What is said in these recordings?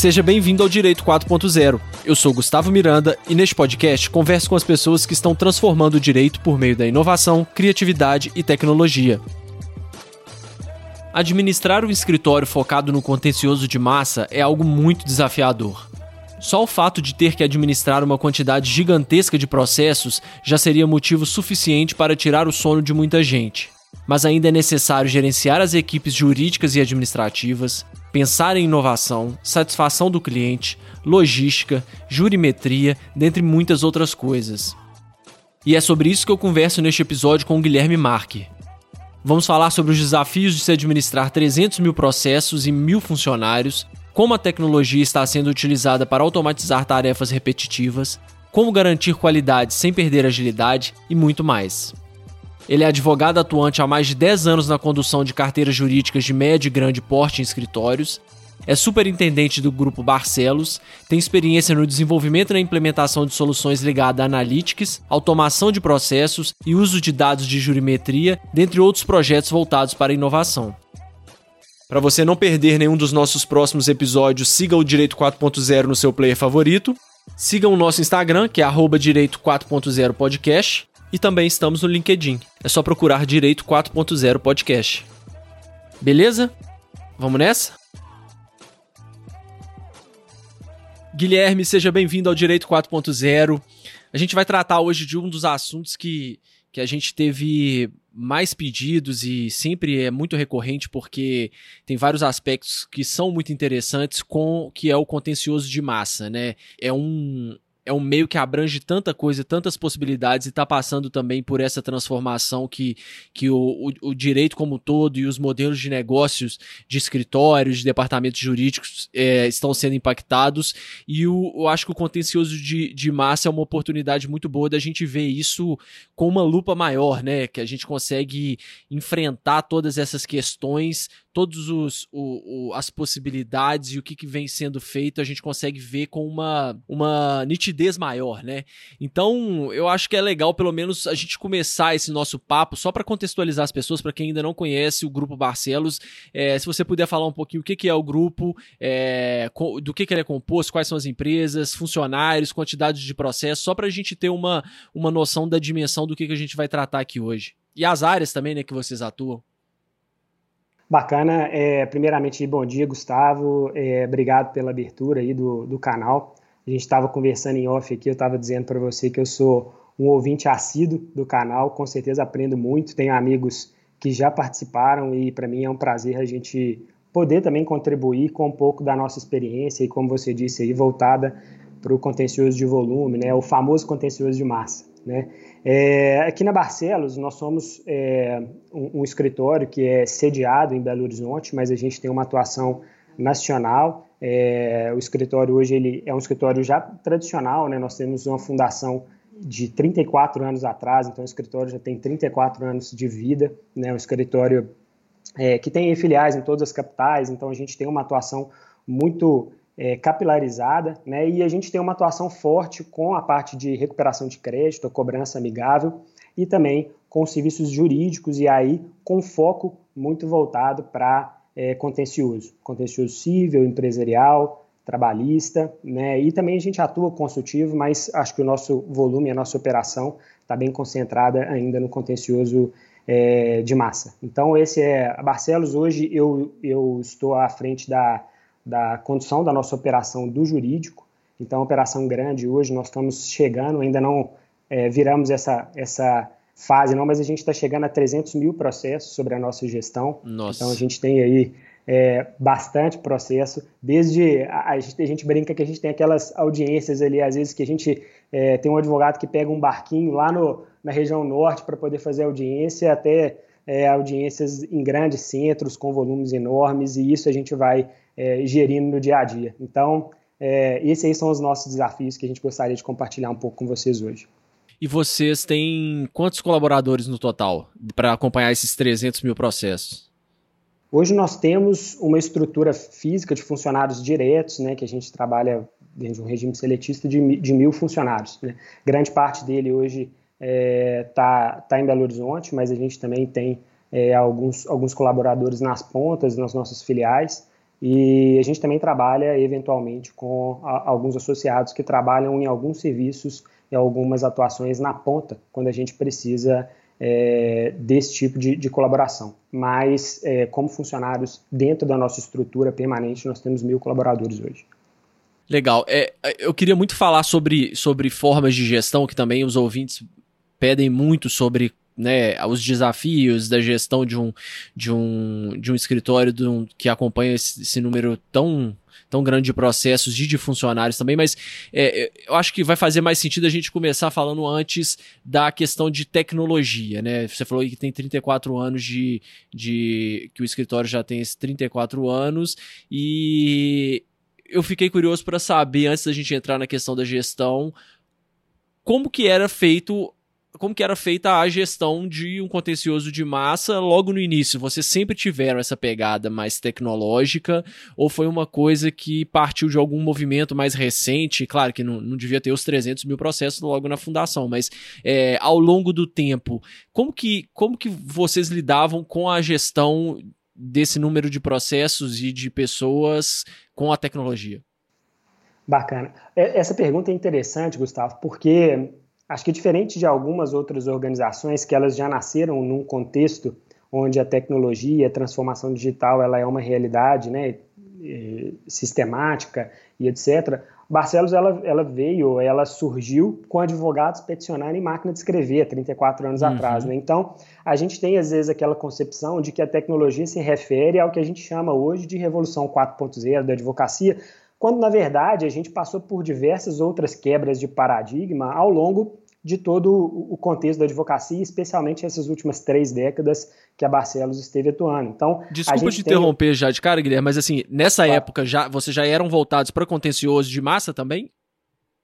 Seja bem-vindo ao Direito 4.0. Eu sou Gustavo Miranda e neste podcast converso com as pessoas que estão transformando o direito por meio da inovação, criatividade e tecnologia. Administrar um escritório focado no contencioso de massa é algo muito desafiador. Só o fato de ter que administrar uma quantidade gigantesca de processos já seria motivo suficiente para tirar o sono de muita gente. Mas ainda é necessário gerenciar as equipes jurídicas e administrativas, pensar em inovação, satisfação do cliente, logística, jurimetria, dentre muitas outras coisas. E é sobre isso que eu converso neste episódio com o Guilherme Marque. Vamos falar sobre os desafios de se administrar 300 mil processos e mil funcionários, como a tecnologia está sendo utilizada para automatizar tarefas repetitivas, como garantir qualidade sem perder agilidade e muito mais. Ele é advogado atuante há mais de 10 anos na condução de carteiras jurídicas de médio e grande porte em escritórios, é superintendente do grupo Barcelos, tem experiência no desenvolvimento e na implementação de soluções ligadas a analytics, automação de processos e uso de dados de jurimetria, dentre outros projetos voltados para a inovação. Para você não perder nenhum dos nossos próximos episódios, siga o Direito 4.0 no seu player favorito. Siga o nosso Instagram, que é Direito 4.0 Podcast. E também estamos no LinkedIn. É só procurar Direito 4.0 Podcast. Beleza? Vamos nessa? Guilherme, seja bem-vindo ao Direito 4.0. A gente vai tratar hoje de um dos assuntos que, que a gente teve mais pedidos e sempre é muito recorrente porque tem vários aspectos que são muito interessantes com que é o contencioso de massa, né? É um é um meio que abrange tanta coisa, tantas possibilidades e está passando também por essa transformação que, que o, o, o, direito como todo e os modelos de negócios de escritórios, de departamentos jurídicos é, estão sendo impactados e o, eu acho que o contencioso de, de massa é uma oportunidade muito boa da gente ver isso com uma lupa maior, né? Que a gente consegue enfrentar todas essas questões todos os o, o, as possibilidades e o que, que vem sendo feito a gente consegue ver com uma, uma nitidez maior, né? Então eu acho que é legal pelo menos a gente começar esse nosso papo só para contextualizar as pessoas para quem ainda não conhece o grupo Barcelos, é, se você puder falar um pouquinho o que, que é o grupo, é, do que, que ele é composto, quais são as empresas, funcionários, quantidade de processos, só para a gente ter uma, uma noção da dimensão do que, que a gente vai tratar aqui hoje. E as áreas também, né, que vocês atuam. Bacana. É, primeiramente, bom dia, Gustavo. É, obrigado pela abertura aí do, do canal. A gente estava conversando em off aqui, eu estava dizendo para você que eu sou um ouvinte assíduo do canal, com certeza aprendo muito. Tenho amigos que já participaram e para mim é um prazer a gente poder também contribuir com um pouco da nossa experiência e, como você disse aí, voltada para o contencioso de volume, né, o famoso contencioso de massa. Né? É, aqui na Barcelos, nós somos é, um, um, escritório que é sediado em Belo Horizonte, mas a gente tem uma atuação nacional. É, o escritório hoje ele é um escritório já tradicional, né? nós temos uma fundação de 34 anos atrás, então o escritório já tem 34 anos de vida, né? um escritório é, que tem filiais em todas as capitais, então a gente tem uma atuação muito é, capilarizada, né? E a gente tem uma atuação forte com a parte de recuperação de crédito, cobrança amigável e também com serviços jurídicos e aí com foco muito voltado para é, contencioso, contencioso civil, empresarial, trabalhista, né? E também a gente atua consultivo, mas acho que o nosso volume, a nossa operação está bem concentrada ainda no contencioso é, de massa. Então esse é a Barcelos. Hoje eu, eu estou à frente da da condução da nossa operação do jurídico. Então, operação grande hoje, nós estamos chegando, ainda não é, viramos essa, essa fase, não, mas a gente está chegando a 300 mil processos sobre a nossa gestão. Nossa. Então, a gente tem aí é, bastante processo, desde a, a, gente, a, gente, brinca que a gente tem aquelas audiências ali, às vezes que a gente é, tem um advogado que pega um barquinho lá no, na região norte para poder fazer audiência, até é, audiências em grandes centros com volumes enormes, e isso a gente vai é, gerindo no dia a dia. Então, é, esses aí são os nossos desafios que a gente gostaria de compartilhar um pouco com vocês hoje. E vocês têm quantos colaboradores no total para acompanhar esses 300 mil processos? Hoje nós temos uma estrutura física de funcionários diretos, né, que a gente trabalha dentro de um regime seletista de, de mil funcionários. Né? Grande parte dele hoje está é, tá, tá em Belo Horizonte, mas a gente também tem é, alguns, alguns colaboradores nas pontas, nas nossas filiais. E a gente também trabalha, eventualmente, com a, alguns associados que trabalham em alguns serviços e algumas atuações na ponta, quando a gente precisa é, desse tipo de, de colaboração. Mas, é, como funcionários dentro da nossa estrutura permanente, nós temos mil colaboradores hoje. Legal. É, eu queria muito falar sobre, sobre formas de gestão, que também os ouvintes pedem muito sobre né, os desafios da gestão de um, de um, de um escritório de um, que acompanha esse, esse, número tão, tão grande de processos de, de funcionários também, mas é, eu acho que vai fazer mais sentido a gente começar falando antes da questão de tecnologia, né? Você falou que tem 34 anos de, de que o escritório já tem esses 34 anos e eu fiquei curioso para saber antes da gente entrar na questão da gestão como que era feito como que era feita a gestão de um contencioso de massa logo no início? Vocês sempre tiveram essa pegada mais tecnológica ou foi uma coisa que partiu de algum movimento mais recente? Claro que não, não devia ter os 300 mil processos logo na fundação, mas é, ao longo do tempo, como que, como que vocês lidavam com a gestão desse número de processos e de pessoas com a tecnologia? Bacana. É, essa pergunta é interessante, Gustavo, porque Acho que diferente de algumas outras organizações que elas já nasceram num contexto onde a tecnologia, a transformação digital, ela é uma realidade, né, sistemática e etc. Barcelos ela, ela veio, ela surgiu com advogados peticionarem máquina de escrever 34 anos uhum. atrás. Né? Então, a gente tem às vezes aquela concepção de que a tecnologia se refere ao que a gente chama hoje de revolução 4.0 da advocacia, quando na verdade a gente passou por diversas outras quebras de paradigma ao longo de todo o contexto da advocacia, especialmente essas últimas três décadas que a Barcelos esteve atuando. Então, desculpa te tem... interromper já de cara, Guilherme, mas assim, nessa época já vocês já eram voltados para contencioso de massa também?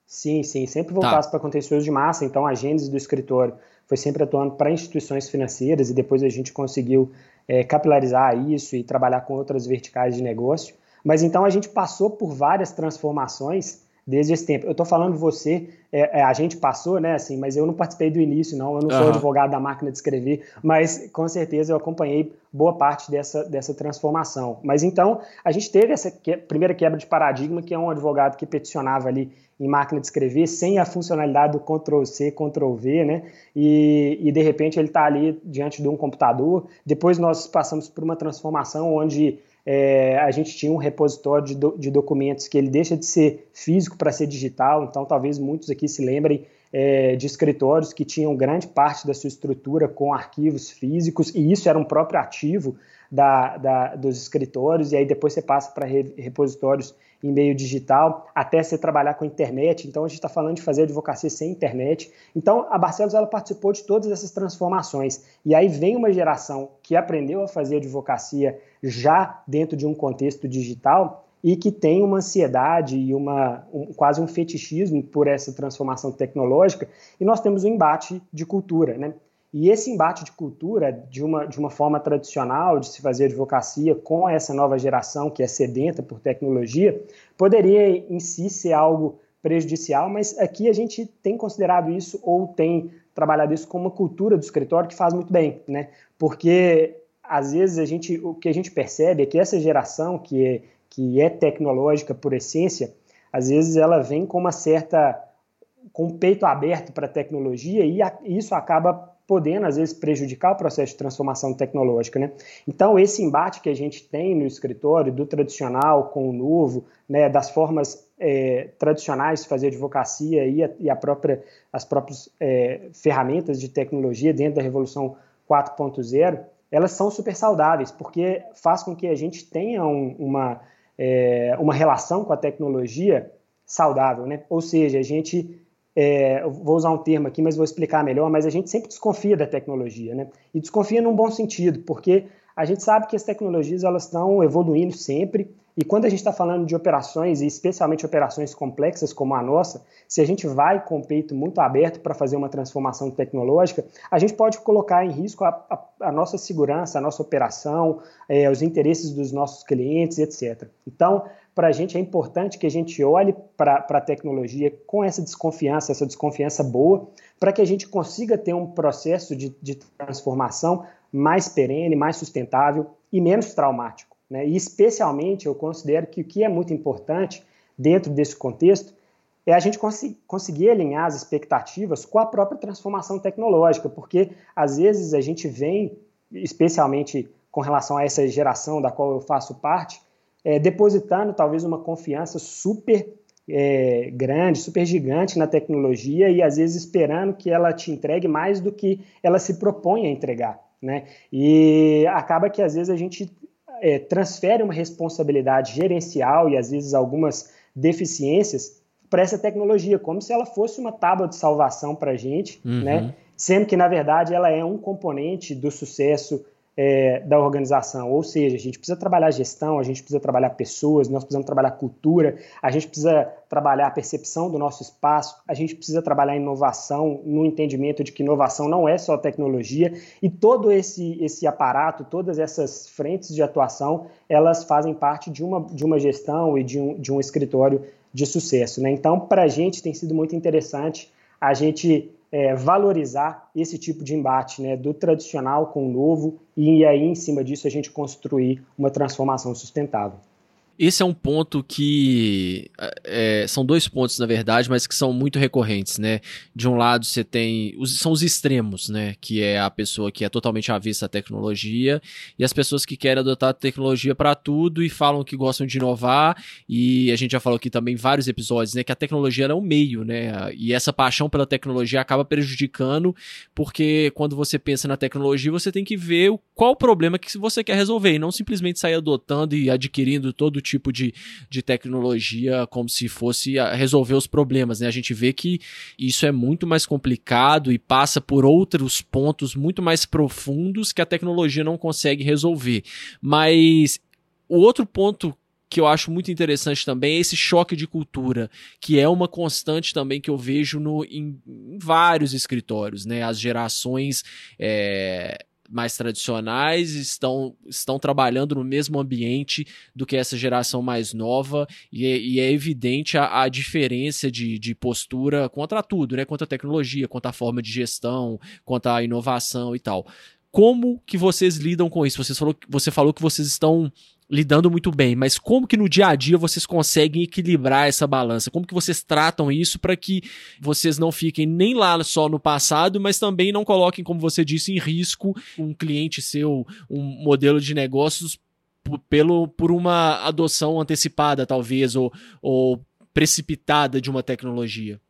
Sim, sim, sempre voltados tá. para contencioso de massa. Então, a gênese do escritório foi sempre atuando para instituições financeiras e depois a gente conseguiu é, capilarizar isso e trabalhar com outras verticais de negócio. Mas então a gente passou por várias transformações desde esse tempo. Eu estou falando você, é, é, a gente passou, né, assim, mas eu não participei do início, não. Eu não sou uhum. advogado da máquina de escrever, mas com certeza eu acompanhei boa parte dessa, dessa transformação. Mas então, a gente teve essa que, primeira quebra de paradigma, que é um advogado que peticionava ali em máquina de escrever, sem a funcionalidade do Ctrl-C, Ctrl-V, né? E, e de repente ele está ali diante de um computador. Depois nós passamos por uma transformação onde é, a gente tinha um repositório de, do, de, documentos que ele deixa de ser físico para ser digital, então talvez muitos aqui se lembrem é, de escritórios que tinham grande parte da sua estrutura com arquivos físicos, e isso era um próprio ativo da, da, dos escritórios, e aí depois você passa para re, repositórios em meio digital, até você trabalhar com internet. Então, a gente está falando de fazer advocacia sem internet. Então, a Barcelos ela participou de todas essas transformações. E aí vem uma geração que aprendeu a fazer advocacia já dentro de um contexto digital e que tem uma ansiedade e uma, um, quase um fetichismo por essa transformação tecnológica. E nós temos um embate de cultura, né? E esse embate de cultura, de uma, de uma forma tradicional de se fazer advocacia com essa nova geração que é sedenta por tecnologia, poderia em si ser algo prejudicial, mas aqui a gente tem considerado isso ou tem trabalhado isso como uma cultura do escritório que faz muito bem, né? Porque às vezes a gente, o que a gente percebe é que essa geração que é, que é tecnológica por essência, às vezes ela vem com uma certa com o peito aberto para a tecnologia e, a, e isso acaba podendo, às vezes, prejudicar o processo de transformação tecnológica. Né? Então, esse embate que a gente tem no escritório, do tradicional com o novo, né, das formas é, tradicionais de fazer advocacia e, a, e a própria, as próprias é, ferramentas de tecnologia dentro da Revolução 4.0, elas são super saudáveis, porque faz com que a gente tenha um, uma, é, uma relação com a tecnologia saudável. Né? Ou seja, a gente é, vou usar um termo aqui, mas vou explicar melhor, mas a gente sempre desconfia da tecnologia, né? E desconfia num bom sentido, porque a gente sabe que as tecnologias elas estão evoluindo sempre, e quando a gente está falando de operações, e especialmente operações complexas como a nossa, se a gente vai com o peito muito aberto para fazer uma transformação tecnológica, a gente pode colocar em risco a, a, a nossa segurança, a nossa operação, é, os interesses dos nossos clientes, etc. Então, para a gente é importante que a gente olhe para a tecnologia com essa desconfiança, essa desconfiança boa, para que a gente consiga ter um processo de, de transformação mais perene, mais sustentável e menos traumático. Né? E, especialmente, eu considero que o que é muito importante dentro desse contexto é a gente cons conseguir alinhar as expectativas com a própria transformação tecnológica, porque, às vezes, a gente vem, especialmente com relação a essa geração da qual eu faço parte, é, depositando talvez uma confiança super é, grande, super gigante na tecnologia e às vezes esperando que ela te entregue mais do que ela se propõe a entregar. Né? E acaba que às vezes a gente é, transfere uma responsabilidade gerencial e às vezes algumas deficiências para essa tecnologia, como se ela fosse uma tábua de salvação para a gente, uhum. né? sendo que na verdade ela é um componente do sucesso é, da organização. Ou seja, a gente precisa trabalhar gestão, a gente precisa trabalhar pessoas, nós precisamos trabalhar cultura, a gente precisa trabalhar a percepção do nosso espaço, a gente precisa trabalhar inovação, no entendimento de que inovação não é só tecnologia, e todo esse, esse aparato, todas essas frentes de atuação, elas fazem parte de uma, de uma gestão e de um, de um escritório de sucesso. Né? Então, para a gente tem sido muito interessante a gente é, valorizar esse tipo de embate, né, do tradicional com o novo, e aí em cima disso a gente construir uma transformação sustentável. Esse é um ponto que. É, são dois pontos, na verdade, mas que são muito recorrentes, né? De um lado, você tem. Os, são os extremos, né? Que é a pessoa que é totalmente avessa à tecnologia e as pessoas que querem adotar tecnologia para tudo e falam que gostam de inovar. E a gente já falou aqui também vários episódios, né? Que a tecnologia é um meio, né? E essa paixão pela tecnologia acaba prejudicando, porque quando você pensa na tecnologia, você tem que ver qual o problema que você quer resolver e não simplesmente sair adotando e adquirindo todo tipo de, de tecnologia como se fosse resolver os problemas, né? A gente vê que isso é muito mais complicado e passa por outros pontos muito mais profundos que a tecnologia não consegue resolver. Mas o outro ponto que eu acho muito interessante também é esse choque de cultura, que é uma constante também que eu vejo no, em, em vários escritórios, né? As gerações é, mais tradicionais estão, estão trabalhando no mesmo ambiente do que essa geração mais nova e, é, e é evidente a, a, diferença de, de postura contra tudo, né? Contra a tecnologia, contra a forma de gestão, contra a inovação e tal. Como que vocês lidam com isso? Você falou, você falou que vocês estão lidando muito bem, mas como que no dia a dia vocês conseguem equilibrar essa balança? Como que vocês tratam isso para que vocês não fiquem nem lá só no passado, mas também não coloquem, como você disse, em risco um cliente seu, um modelo de negócios pelo por uma adoção antecipada talvez ou, ou precipitada de uma tecnologia?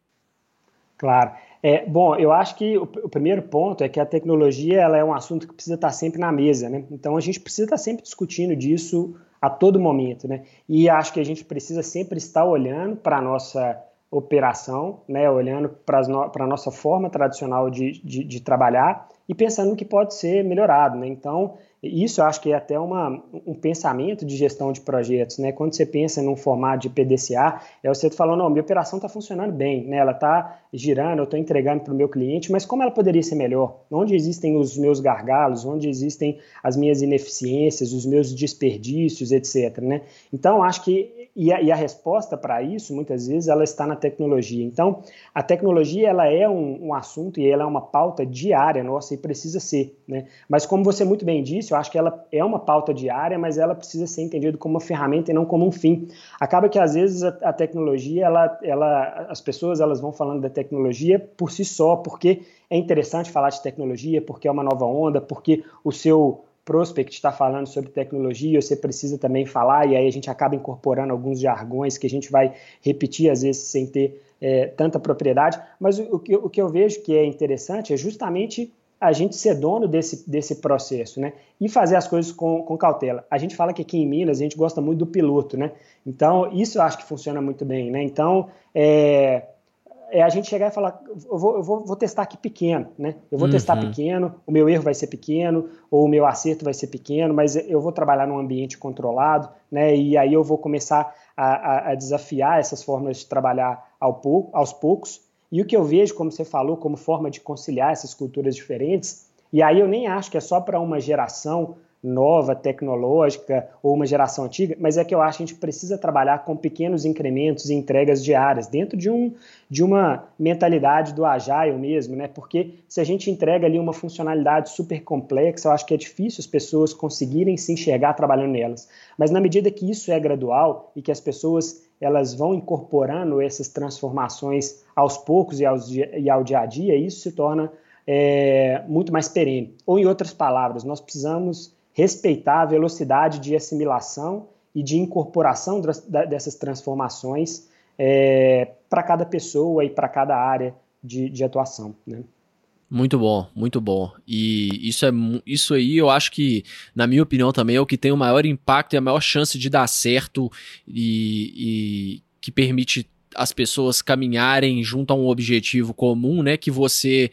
Claro. É, bom, eu acho que o, o, primeiro ponto é que a tecnologia ela é um assunto que precisa estar sempre na mesa, né? Então a gente precisa estar sempre discutindo disso a todo momento, né? E acho que a gente precisa sempre estar olhando para a nossa operação, né? Olhando para a nossa forma tradicional de, de, de trabalhar e pensando no que pode ser melhorado, né? Então isso eu acho que é até uma, um pensamento de gestão de projetos, né? Quando você pensa num formato de PDCA, é você falando, não, minha operação está funcionando bem, né? Ela está girando, eu estou entregando para o meu cliente, mas como ela poderia ser melhor? Onde existem os meus gargalos, onde existem as minhas ineficiências, os meus desperdícios, etc. Né? Então, acho que e a, e a resposta para isso, muitas vezes, ela está na tecnologia. Então, a tecnologia ela é um, um, assunto e ela é uma pauta diária nossa e precisa ser. Né? Mas como você muito bem disse, eu acho que ela é uma pauta diária, mas ela precisa ser entendida como uma ferramenta e não como um fim. Acaba que às vezes a, a tecnologia, ela, ela, as pessoas elas vão falando da tecnologia por si só, porque é interessante falar de tecnologia, porque é uma nova onda, porque o seu prospect está falando sobre tecnologia, você precisa também falar, e aí a gente acaba incorporando alguns jargões que a gente vai repetir às vezes sem ter é, tanta propriedade. Mas o, o, que, eu vejo que é interessante é justamente a gente ser dono desse, desse processo, né? E fazer as coisas com, com cautela. A gente fala que aqui em Minas a gente gosta muito do piloto, né? Então, isso eu acho que funciona muito bem, né? Então, é, é a gente chegar e falar, eu vou, eu vou, vou testar aqui pequeno, né? Eu vou uhum. testar pequeno, o meu erro vai ser pequeno, ou o meu acerto vai ser pequeno, mas eu vou trabalhar num ambiente controlado, né? E aí eu vou começar a, a, a desafiar essas formas de trabalhar ao pouco, aos poucos. E o que eu vejo, como você falou, como forma de conciliar essas culturas diferentes, e aí eu nem acho que é só para uma geração nova, tecnológica ou uma geração antiga, mas é que eu acho que a gente precisa trabalhar com pequenos incrementos e entregas diárias, dentro de, um, de uma mentalidade do agile mesmo, né? Porque se a gente entrega ali uma funcionalidade super complexa, eu acho que é difícil as pessoas conseguirem se enxergar trabalhando nelas. Mas na medida que isso é gradual e que as pessoas elas vão incorporando essas transformações aos poucos e, aos, e ao dia a dia, isso se torna é, muito mais perene. Ou, em outras palavras, nós precisamos respeitar a velocidade de assimilação e de incorporação dessas transformações é, para cada pessoa e para cada área de, de atuação. Né? Muito bom, muito bom. E isso é isso aí, eu acho que, na minha opinião, também é o que tem o maior impacto e a maior chance de dar certo e, e que permite as pessoas caminharem junto a um objetivo comum, né? Que você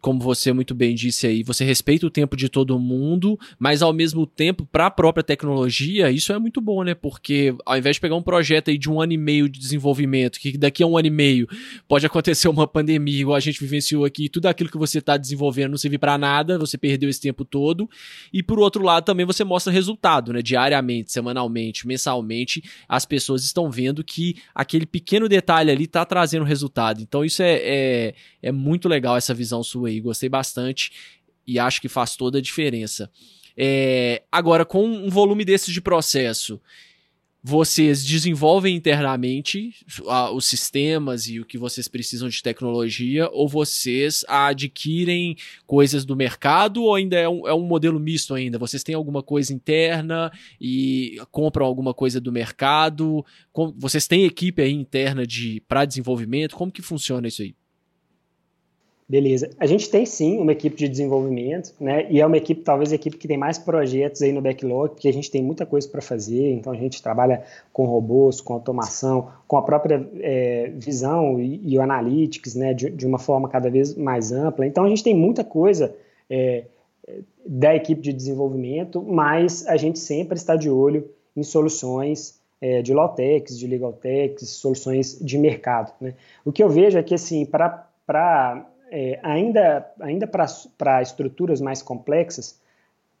como você muito bem disse aí, você respeita o tempo de todo mundo, mas ao mesmo tempo, para a própria tecnologia, isso é muito bom, né? Porque ao invés de pegar um projeto aí de um ano e meio de desenvolvimento, que daqui a um ano e meio pode acontecer uma pandemia, igual a gente vivenciou aqui, tudo aquilo que você está desenvolvendo não serve para nada, você perdeu esse tempo todo. E por outro lado, também você mostra resultado, né? Diariamente, semanalmente, mensalmente, as pessoas estão vendo que aquele pequeno detalhe ali está trazendo resultado. Então, isso é, é, é muito legal, essa visão sua aí. Gostei bastante e acho que faz toda a diferença. É, agora, com um volume desses de processo, vocês desenvolvem internamente os sistemas e o que vocês precisam de tecnologia, ou vocês adquirem coisas do mercado, ou ainda é um, é um modelo misto ainda? Vocês têm alguma coisa interna e compram alguma coisa do mercado? vocês têm equipe aí interna de para desenvolvimento? Como que funciona isso aí? Beleza. A gente tem sim uma equipe de desenvolvimento, né? E é uma equipe, talvez a equipe que tem mais projetos aí no backlog, porque a gente tem muita coisa para fazer. Então a gente trabalha com robôs, com automação, com a própria é, visão e, e, o analytics, né? De, de, uma forma cada vez mais ampla. Então a gente tem muita coisa é, da equipe de desenvolvimento, mas a gente sempre está de olho em soluções é, de Lawtex, de Legaltex, soluções de mercado. Né? O que eu vejo é que assim para é, ainda, ainda para estruturas mais complexas,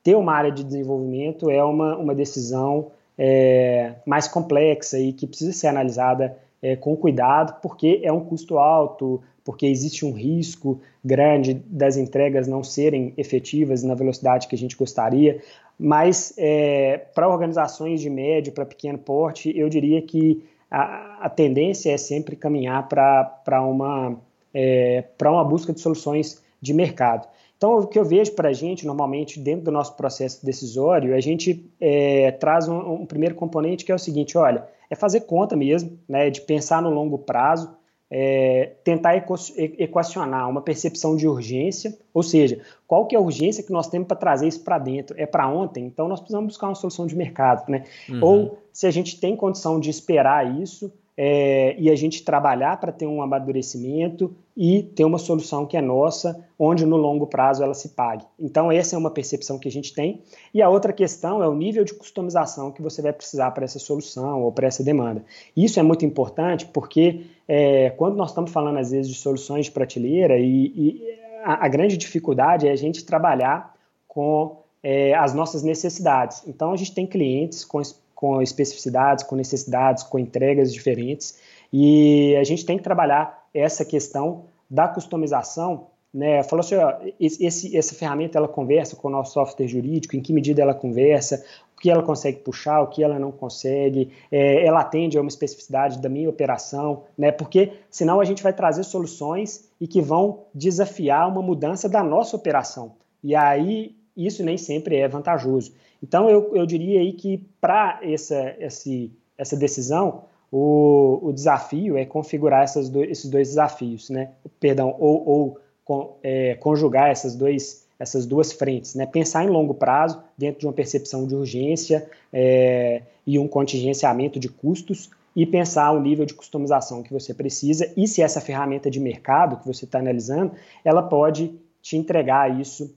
ter uma área de desenvolvimento é uma, uma decisão é, mais complexa e que precisa ser analisada é, com cuidado, porque é um custo alto, porque existe um risco grande das entregas não serem efetivas na velocidade que a gente gostaria. Mas é, para organizações de médio para pequeno porte, eu diria que a, a tendência é sempre caminhar para uma é, para uma busca de soluções de mercado. Então, o que eu vejo para a gente, normalmente, dentro do nosso processo decisório, a gente é, traz um, um, primeiro componente que é o seguinte: olha, é fazer conta mesmo, né, de pensar no longo prazo, é, tentar equacionar uma percepção de urgência, ou seja, qual que é a urgência que nós temos para trazer isso para dentro? É para ontem? Então, nós precisamos buscar uma solução de mercado. Né? Uhum. Ou se a gente tem condição de esperar isso, é, e a gente trabalhar para ter um amadurecimento e ter uma solução que é nossa, onde no longo prazo ela se pague. Então, essa é uma percepção que a gente tem. E a outra questão é o nível de customização que você vai precisar para essa solução ou para essa demanda. Isso é muito importante porque é, quando nós estamos falando, às vezes, de soluções de prateleira, e, e a, a, grande dificuldade é a gente trabalhar com é, as nossas necessidades. Então, a gente tem clientes com com especificidades, com necessidades, com entregas diferentes. E a gente tem que trabalhar essa questão da customização. Né? Falou assim, ó, esse, essa ferramenta ela conversa com o nosso software jurídico, em que medida ela conversa, o que ela consegue puxar, o que ela não consegue, é, ela atende a uma especificidade da minha operação, né? porque senão a gente vai trazer soluções e que vão desafiar uma mudança da nossa operação. E aí isso nem sempre é vantajoso. Então, eu, eu diria aí que para essa, esse, essa decisão, o, o desafio é configurar essas do, esses dois desafios, né? Perdão, ou, ou com, é, conjugar essas, dois, essas duas frentes, né? Pensar em longo prazo, dentro de uma percepção de urgência é, e um contingenciamento de custos, e pensar o nível de customização que você precisa e se essa ferramenta de mercado que você está analisando, ela pode te entregar isso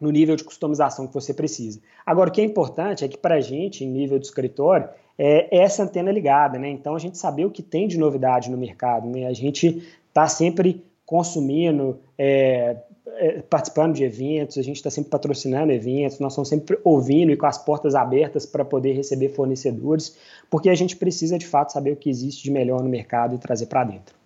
no nível de customização que você precisa. Agora, o que é importante é que para a gente, em nível de escritório, é essa antena ligada, né? Então, a gente saber o que tem de novidade no mercado, né? A gente está sempre consumindo, é, é, participando de eventos, a gente está sempre patrocinando eventos, nós estamos sempre ouvindo e com as portas abertas para poder receber fornecedores, porque a gente precisa de fato saber o que existe de melhor no mercado e trazer para dentro.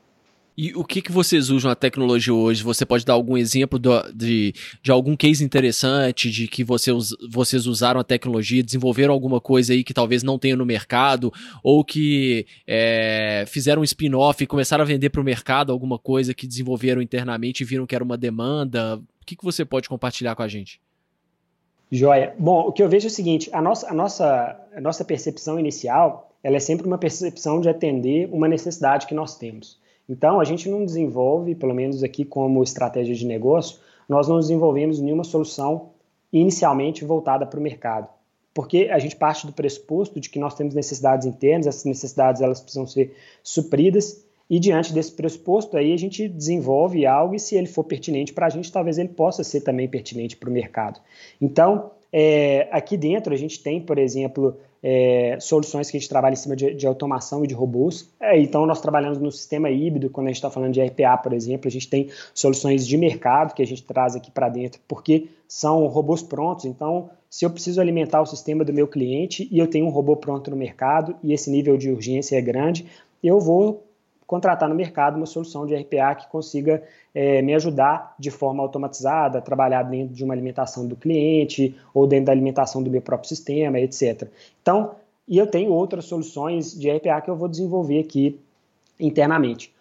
E o que, que vocês usam a tecnologia hoje? Você pode dar algum exemplo do, de, de algum case interessante de que você, vocês usaram a tecnologia, desenvolveram alguma coisa aí que talvez não tenha no mercado, ou que é, fizeram um spin-off e começaram a vender para o mercado alguma coisa que desenvolveram internamente e viram que era uma demanda? O que, que você pode compartilhar com a gente? Joia. Bom, o que eu vejo é o seguinte: a nossa, a nossa, a nossa percepção inicial ela é sempre uma percepção de atender uma necessidade que nós temos. Então, a gente não desenvolve, pelo menos aqui como estratégia de negócio, nós não desenvolvemos nenhuma solução inicialmente voltada para o mercado. Porque a gente parte do pressuposto de que nós temos necessidades internas, essas necessidades elas precisam ser supridas, e diante desse pressuposto aí a gente desenvolve algo e se ele for pertinente para a gente, talvez ele possa ser também pertinente para o mercado. Então, é, aqui dentro a gente tem, por exemplo, é, soluções que a gente trabalha em cima de, de automação e de robôs. É, então, nós trabalhamos no sistema híbrido, quando a gente está falando de RPA, por exemplo, a gente tem soluções de mercado que a gente traz aqui para dentro, porque são robôs prontos. Então, se eu preciso alimentar o sistema do meu cliente e eu tenho um robô pronto no mercado e esse nível de urgência é grande, eu vou contratar no mercado uma solução de RPA que consiga é, me ajudar de forma automatizada, trabalhar dentro de uma alimentação do cliente ou dentro da alimentação do meu próprio sistema, etc. Então, e eu tenho outras soluções de RPA que eu vou desenvolver aqui internamente.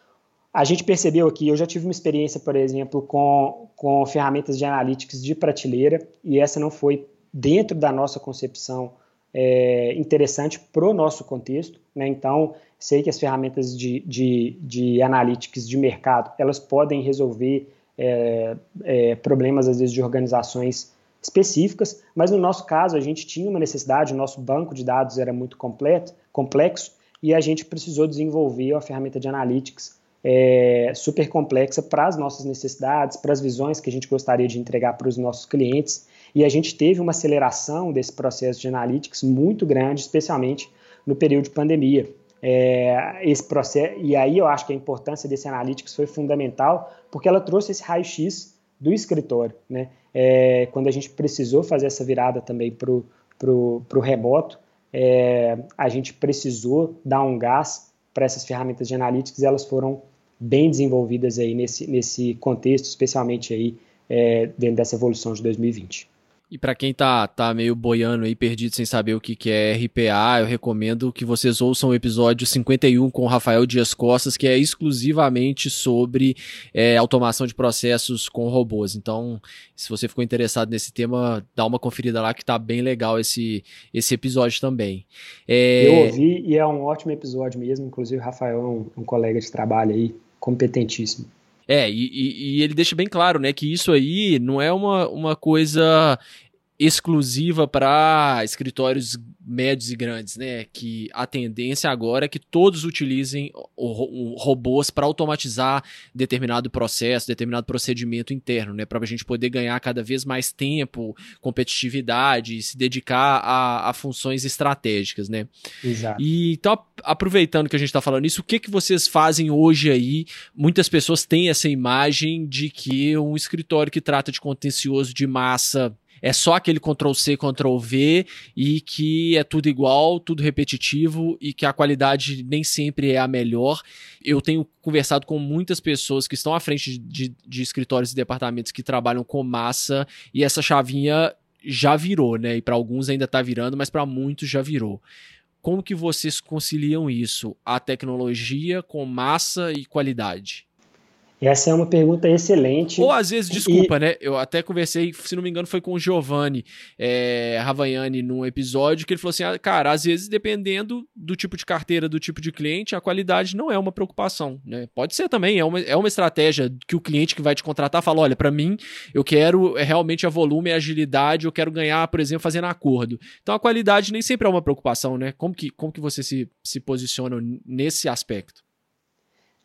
A gente percebeu aqui, eu já tive uma experiência, por exemplo, com, com ferramentas de analytics de prateleira, e essa não foi dentro da nossa concepção é, interessante para o nosso contexto. Né? Então, sei que as ferramentas de, de, de analytics de mercado elas podem resolver é, é, problemas, às vezes, de organizações específicas, mas no nosso caso a gente tinha uma necessidade, o nosso banco de dados era muito completo, complexo e a gente precisou desenvolver uma ferramenta de analytics é, super complexa para as nossas necessidades, para as visões que a gente gostaria de entregar para os nossos clientes e a gente teve uma aceleração desse processo de analytics muito grande, especialmente no período de pandemia. É, esse processo e aí eu acho que a importância desse analytics foi fundamental porque ela trouxe esse raio-x do escritório, né? É, quando a gente precisou fazer essa virada também para o remoto, é, a gente precisou dar um gás para essas ferramentas de analytics elas foram bem desenvolvidas aí nesse, nesse contexto, especialmente aí é, dentro dessa evolução de 2020. E para quem tá, tá meio boiando aí, perdido sem saber o que, que é RPA, eu recomendo que vocês ouçam o episódio 51 com o Rafael Dias Costas, que é exclusivamente sobre é, automação de processos com robôs. Então, se você ficou interessado nesse tema, dá uma conferida lá que tá bem legal esse, esse episódio também. É... Eu ouvi e é um ótimo episódio mesmo. Inclusive, o Rafael é um, um colega de trabalho aí, competentíssimo. É, e, e, ele deixa bem claro, né, que isso aí não é uma, uma coisa exclusiva para escritórios médios e grandes, né? Que a tendência agora é que todos utilizem robôs para automatizar determinado processo, determinado procedimento interno, né? Para a gente poder ganhar cada vez mais tempo, competitividade, se dedicar a, a funções estratégicas, né? Exato. E então, aproveitando que a gente está falando isso, o que que vocês fazem hoje aí? Muitas pessoas têm essa imagem de que um escritório que trata de contencioso de massa é só aquele Ctrl C, Ctrl V e que é tudo igual, tudo repetitivo e que a qualidade nem sempre é a melhor. Eu tenho conversado com muitas pessoas que estão à frente de, de escritórios e departamentos que trabalham com massa e essa chavinha já virou, né? E para alguns ainda está virando, mas para muitos já virou. Como que vocês conciliam isso? A tecnologia com massa e qualidade? Essa é uma pergunta excelente. Ou às vezes, desculpa, e... né? Eu até conversei, se não me engano, foi com o Giovanni é, Ravaiani num episódio que ele falou assim: ah, cara, às vezes, dependendo do tipo de carteira, do tipo de cliente, a qualidade não é uma preocupação. Né? Pode ser também, é uma, é uma estratégia que o cliente que vai te contratar fala: olha, para mim, eu quero é, realmente a volume e agilidade, eu quero ganhar, por exemplo, fazendo acordo. Então a qualidade nem sempre é uma preocupação, né? Como que, como que você se, se posiciona nesse aspecto?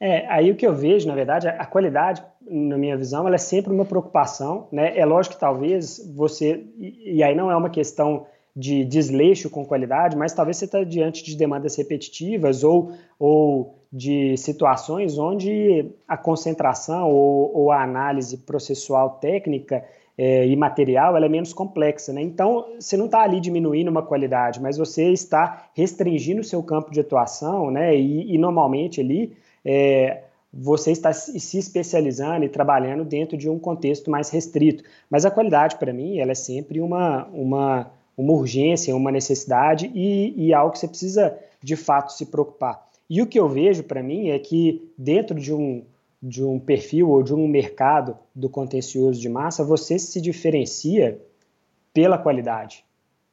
É, aí o que eu vejo, na verdade, a qualidade, na minha visão, ela é sempre uma preocupação, né? É lógico que talvez você, e aí não é uma questão de desleixo com qualidade, mas talvez você está diante de demandas repetitivas ou, ou de situações onde a concentração ou, ou a análise processual técnica é, e material ela é menos complexa. Né? Então, você não está ali diminuindo uma qualidade, mas você está restringindo o seu campo de atuação né? e, e normalmente ali é, você está se especializando e trabalhando dentro de um contexto mais restrito. Mas a qualidade, para mim, ela é sempre uma, uma, uma urgência, uma necessidade e, e algo que você precisa, de fato, se preocupar. E o que eu vejo, para mim, é que dentro de um, de um perfil ou de um mercado do contencioso de massa, você se diferencia pela qualidade.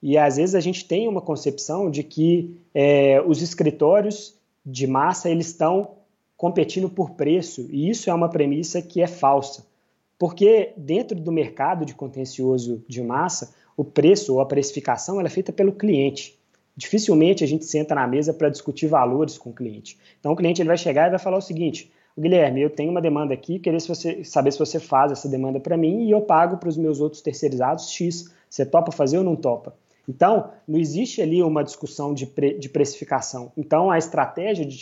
E às vezes a gente tem uma concepção de que é, os escritórios de massa eles estão competindo por preço, e isso é uma premissa que é falsa. Porque dentro do mercado de contencioso de massa, o preço ou a precificação é feita pelo cliente. Dificilmente a gente senta na mesa para discutir valores com o cliente. Então o cliente ele vai chegar e vai falar o seguinte: Guilherme, eu tenho uma demanda aqui, queria se você, saber se você faz essa demanda para mim e eu pago para os meus outros terceirizados X. Você topa fazer ou não topa? Então, não existe ali uma discussão de, pre, de precificação. Então, a estratégia de,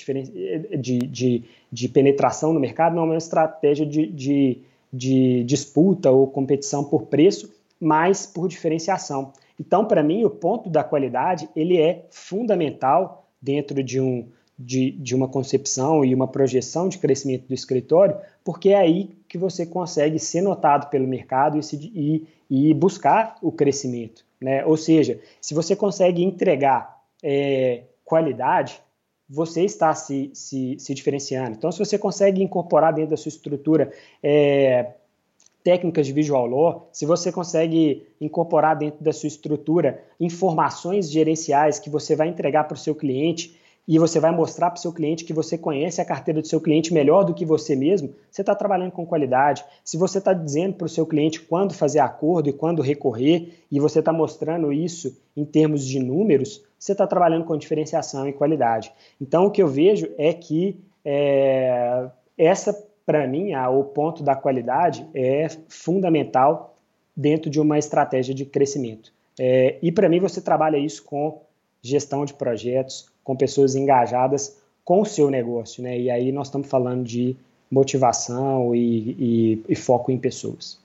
de, de, de, penetração no mercado não é uma estratégia de, de, de disputa ou competição por preço, mas por diferenciação. Então, para mim, o ponto da qualidade ele é fundamental dentro de, um, de, de uma concepção e uma projeção de crescimento do escritório, porque é aí que você consegue ser notado pelo mercado e, se, e, e buscar o crescimento. Né? Ou seja, se você consegue entregar é, qualidade, você está se, se, se, diferenciando. Então, se você consegue incorporar dentro da sua estrutura é, técnicas de visual law, se você consegue incorporar dentro da sua estrutura informações gerenciais que você vai entregar para o seu cliente e você vai mostrar para o seu cliente que você conhece a carteira do seu cliente melhor do que você mesmo, você está trabalhando com qualidade. Se você está dizendo para o seu cliente quando fazer acordo e quando recorrer, e você está mostrando isso em termos de números, você está trabalhando com diferenciação e qualidade. Então, o que eu vejo é que é, essa, para mim, a, o ponto da qualidade é fundamental dentro de uma estratégia de crescimento. É, e, para mim, você trabalha isso com gestão de projetos, com pessoas engajadas com o seu negócio, né? E aí nós estamos falando de motivação e, e, e foco em pessoas.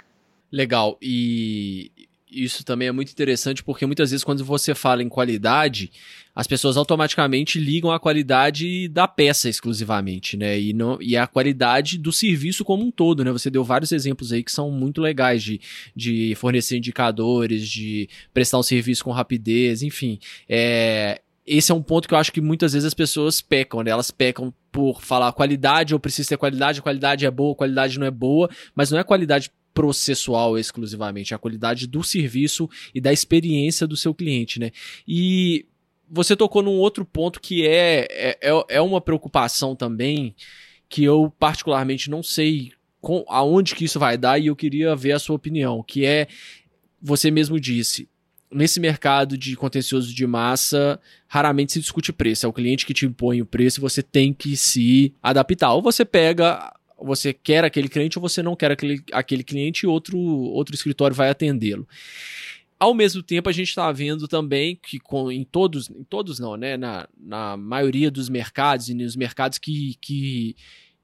Legal. E isso também é muito interessante porque muitas vezes quando você fala em qualidade, as pessoas automaticamente ligam a qualidade da peça exclusivamente, né? E, não, e a qualidade do serviço como um todo, né? Você deu vários exemplos aí que são muito legais de, de fornecer indicadores, de prestar um serviço com rapidez, enfim. É, esse é um ponto que eu acho que muitas vezes as pessoas pecam, né? Elas pecam por falar qualidade, eu preciso ter qualidade, a qualidade é boa, a qualidade não é boa, mas não é qualidade processual exclusivamente, é a qualidade do serviço e da experiência do seu cliente, né? E você tocou num outro ponto que é, é, é, é uma preocupação também, que eu particularmente não sei com, aonde que isso vai dar e eu queria ver a sua opinião, que é, você mesmo disse, nesse mercado de contencioso de massa, raramente se discute preço. É o cliente que te impõe o preço você tem que se adaptar. Ou você pega, você quer aquele cliente ou você não quer aquele, aquele cliente e outro, outro escritório vai atendê-lo. Ao mesmo tempo, a gente está vendo também que com, em todos, em todos não, né? Na, na maioria dos mercados e nos mercados que, que,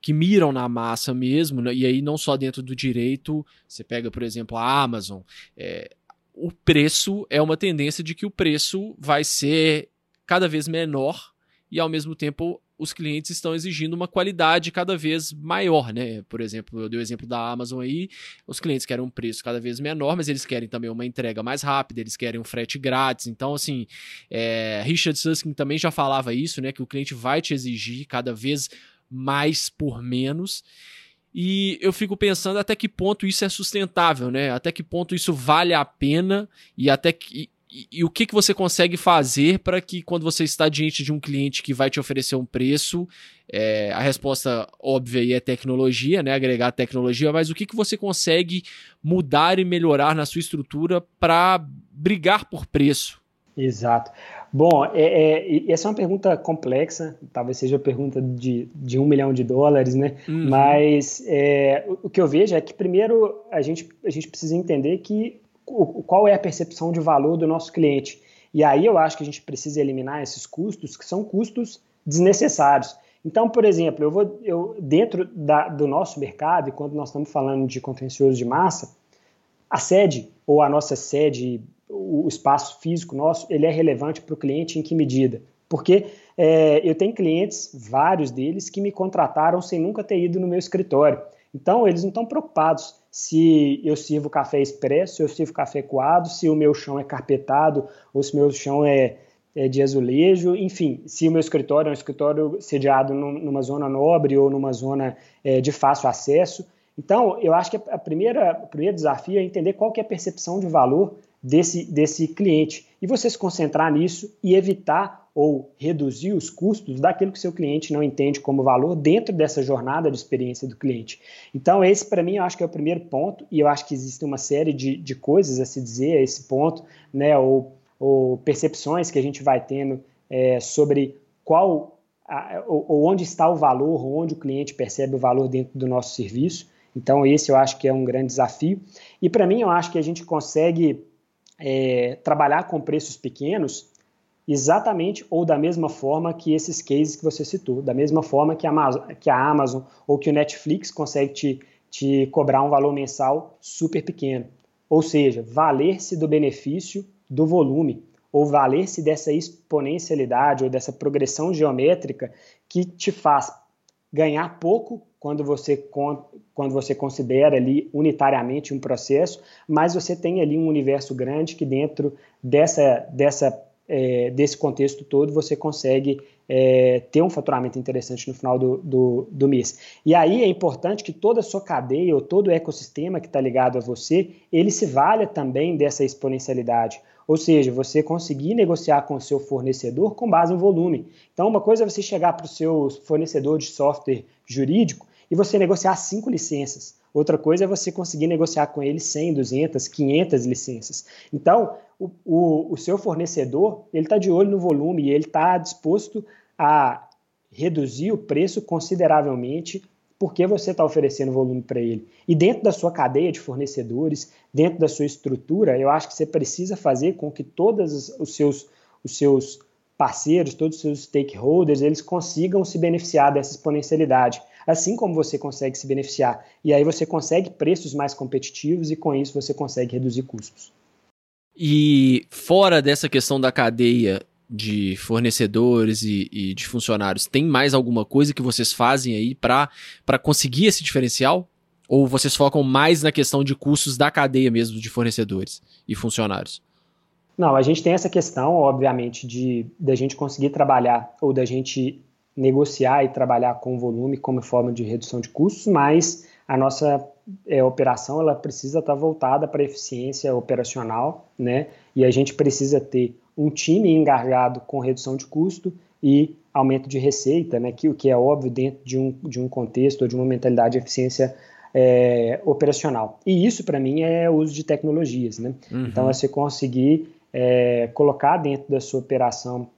que miram na massa mesmo, né? e aí não só dentro do direito, você pega, por exemplo, a Amazon, é, o preço é uma tendência de que o preço vai ser cada vez menor e ao mesmo tempo os clientes estão exigindo uma qualidade cada vez maior, né? Por exemplo, eu dei o exemplo da Amazon aí, os clientes querem um preço cada vez menor, mas eles querem também uma entrega mais rápida, eles querem um frete grátis. Então, assim, é, Richard Susskind também já falava isso, né? Que o cliente vai te exigir cada vez mais por menos. E eu fico pensando até que ponto isso é sustentável, né? Até que ponto isso vale a pena e até que e, e, o que, que você consegue fazer para que quando você está diante de um cliente que vai te oferecer um preço, é, a resposta óbvia aí é tecnologia, né? Agregar tecnologia, mas o que, que você consegue mudar e melhorar na sua estrutura para brigar por preço? Exato. Bom, é, é, essa é uma pergunta complexa, talvez seja a pergunta de, de um milhão de dólares, né? Uhum. Mas é, o que eu vejo é que, primeiro, a gente, a gente precisa entender que o, qual é a percepção de valor do nosso cliente. E aí eu acho que a gente precisa eliminar esses custos que são custos desnecessários. Então, por exemplo, eu vou eu, dentro da, do nosso mercado, e quando nós estamos falando de contencioso de massa, a sede ou a nossa sede, o espaço físico nosso, ele é relevante para o cliente em que medida? Porque é, eu tenho clientes, vários deles, que me contrataram sem nunca ter ido no meu escritório. Então, eles não estão preocupados se eu sirvo café expresso, se eu sirvo café coado, se o meu chão é carpetado ou se o meu chão é, é de azulejo, enfim, se o meu escritório é um escritório sediado numa zona nobre ou numa zona é, de fácil acesso. Então, eu acho que a primeira, o primeiro desafio é entender qual que é a percepção de valor desse, desse cliente e você se concentrar nisso e evitar ou reduzir os custos daquilo que seu cliente não entende como valor dentro dessa jornada de experiência do cliente. Então, esse para mim eu acho que é o primeiro ponto, e eu acho que existe uma série de, de coisas a se dizer a esse ponto, né, ou, ou percepções que a gente vai tendo é, sobre qual a, ou, ou onde está o valor, onde o cliente percebe o valor dentro do nosso serviço. Então, esse eu acho que é um grande desafio. E para mim, eu acho que a gente consegue é, trabalhar com preços pequenos exatamente ou da mesma forma que esses cases que você citou, da mesma forma que a Amazon, que a Amazon ou que o Netflix consegue te, te cobrar um valor mensal super pequeno. Ou seja, valer-se do benefício do volume, ou valer-se dessa exponencialidade ou dessa progressão geométrica que te faz ganhar pouco quando você, quando você considera ali unitariamente um processo, mas você tem ali um universo grande que dentro dessa, dessa é, desse contexto todo, você consegue é, ter um faturamento interessante no final do, do, do, mês. E aí é importante que toda a sua cadeia ou todo o ecossistema que está ligado a você, ele se valha também dessa exponencialidade. Ou seja, você conseguir negociar com o seu fornecedor com base em volume. Então, uma coisa é você chegar para o seu fornecedor de software jurídico e você negociar cinco licenças. Outra coisa é você conseguir negociar com ele 100, 200, 500 licenças. Então, o, o, o seu fornecedor ele está de olho no volume e ele está disposto a reduzir o preço consideravelmente porque você está oferecendo volume para ele. E dentro da sua cadeia de fornecedores, dentro da sua estrutura, eu acho que você precisa fazer com que todos os seus, os seus parceiros, todos os seus stakeholders, eles consigam se beneficiar dessa exponencialidade assim como você consegue se beneficiar. E aí você consegue preços mais competitivos e com isso você consegue reduzir custos. E fora dessa questão da cadeia de fornecedores e, e de funcionários, tem mais alguma coisa que vocês fazem aí para conseguir esse diferencial? Ou vocês focam mais na questão de custos da cadeia mesmo de fornecedores e funcionários? Não, a gente tem essa questão, obviamente, de da gente conseguir trabalhar ou da gente negociar e trabalhar com volume como forma de redução de custos, mas a nossa é, operação ela precisa estar voltada para a eficiência operacional, né? E a gente precisa ter um time engajado com redução de custo e aumento de receita, né? Que o que é óbvio dentro de um, de um contexto ou de uma mentalidade de eficiência é, operacional. E isso para mim é o uso de tecnologias, né? Uhum. Então é você conseguir é, colocar dentro da sua operação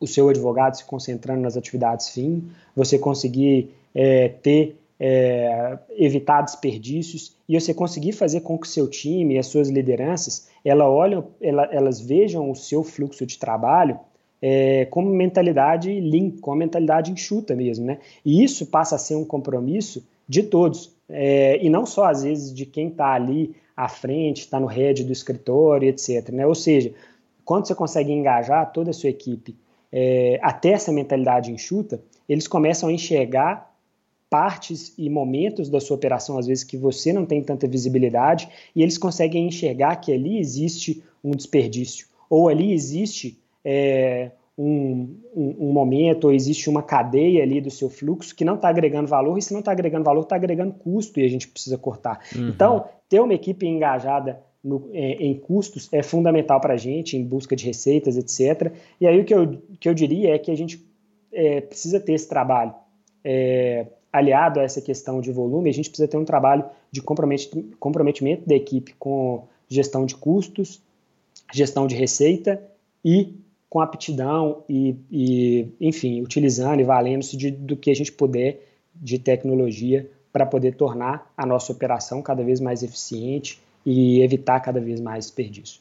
o seu advogado se concentrando nas atividades fim, você conseguir é, ter é, evitar desperdícios e você conseguir fazer com que o seu time e as suas lideranças ela olham, ela, elas vejam o seu fluxo de trabalho é, como mentalidade lean, com mentalidade enxuta mesmo, né? E isso passa a ser um compromisso de todos é, e não só às vezes de quem está ali à frente, está no head do escritório, etc. Né? Ou seja, quando você consegue engajar toda a sua equipe é, até essa mentalidade enxuta, eles começam a enxergar partes e momentos da sua operação, às vezes que você não tem tanta visibilidade, e eles conseguem enxergar que ali existe um desperdício, ou ali existe é, um, um, um, momento, ou existe uma cadeia ali do seu fluxo que não está agregando valor, e se não está agregando valor, está agregando custo e a gente precisa cortar. Uhum. Então, ter uma equipe engajada no, é, em custos é fundamental para a gente, em busca de receitas, etc. E aí o que eu, que eu diria é que a gente é, precisa ter esse trabalho é, aliado a essa questão de volume, a gente precisa ter um trabalho de comprometimento da equipe com gestão de custos, gestão de receita e com aptidão e, e enfim, utilizando e valendo-se do que a gente puder de tecnologia para poder tornar a nossa operação cada vez mais eficiente e evitar cada vez mais desperdícios.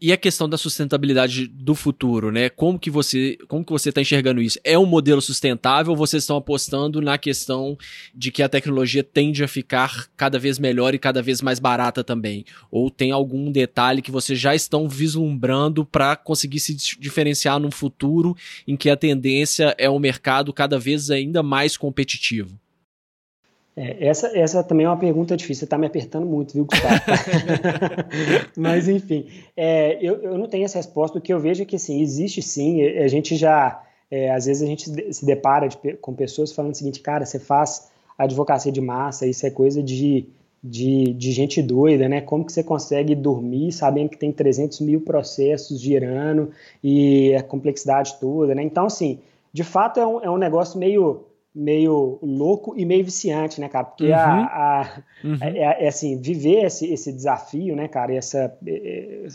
E a questão da sustentabilidade do futuro, né? Como que você, como que você está enxergando isso? É um modelo sustentável ou vocês estão apostando na questão de que a tecnologia tende a ficar cada vez melhor e cada vez mais barata também? Ou tem algum detalhe que vocês já estão vislumbrando para conseguir se diferenciar num futuro em que a tendência é um mercado cada vez ainda mais competitivo? É, essa, essa também é uma pergunta difícil, você está me apertando muito, viu, Gustavo? Mas, enfim, é, eu, eu não tenho essa resposta. O que eu vejo é que, assim, existe sim, a gente já, é, às vezes a gente se depara de, com pessoas falando o seguinte, cara, você faz advocacia de massa, isso é coisa de, de, de, gente doida, né? Como que você consegue dormir sabendo que tem 300 mil processos girando e a complexidade toda, né? Então, assim, de fato é um, é um negócio meio meio louco e meio viciante, né, cara? Porque uhum. a, a uhum. é, é, é, assim, viver esse, esse desafio, né, cara, e essa,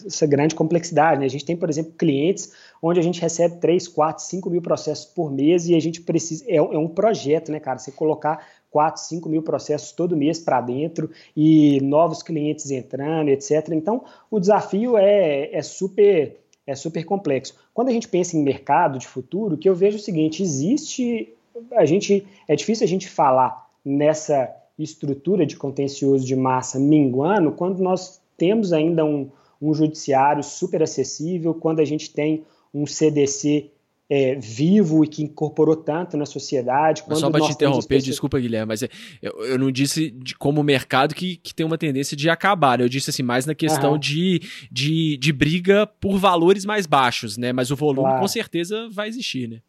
essa grande complexidade, né? A gente tem, por exemplo, clientes onde a gente recebe 3, 4, 5 mil processos por mês e a gente precisa, é, é um projeto, né, cara? Você colocar 4, 5 mil processos todo mês para dentro e novos clientes entrando, etc. Então, o desafio é, é super é super complexo. Quando a gente pensa em mercado de futuro, que eu vejo é o seguinte, existe a gente é difícil a gente falar nessa estrutura de contencioso de massa minguando quando nós temos ainda um, um judiciário super acessível, quando a gente tem um CDC é, vivo e que incorporou tanto na sociedade. só para te interromper, pessoas... desculpa, Guilherme, mas é, eu, eu, não disse de, como mercado que, que tem uma tendência de acabar, né? eu disse assim, mais na questão de, de, de briga por valores mais baixos, né? Mas o volume claro. com certeza vai existir, né?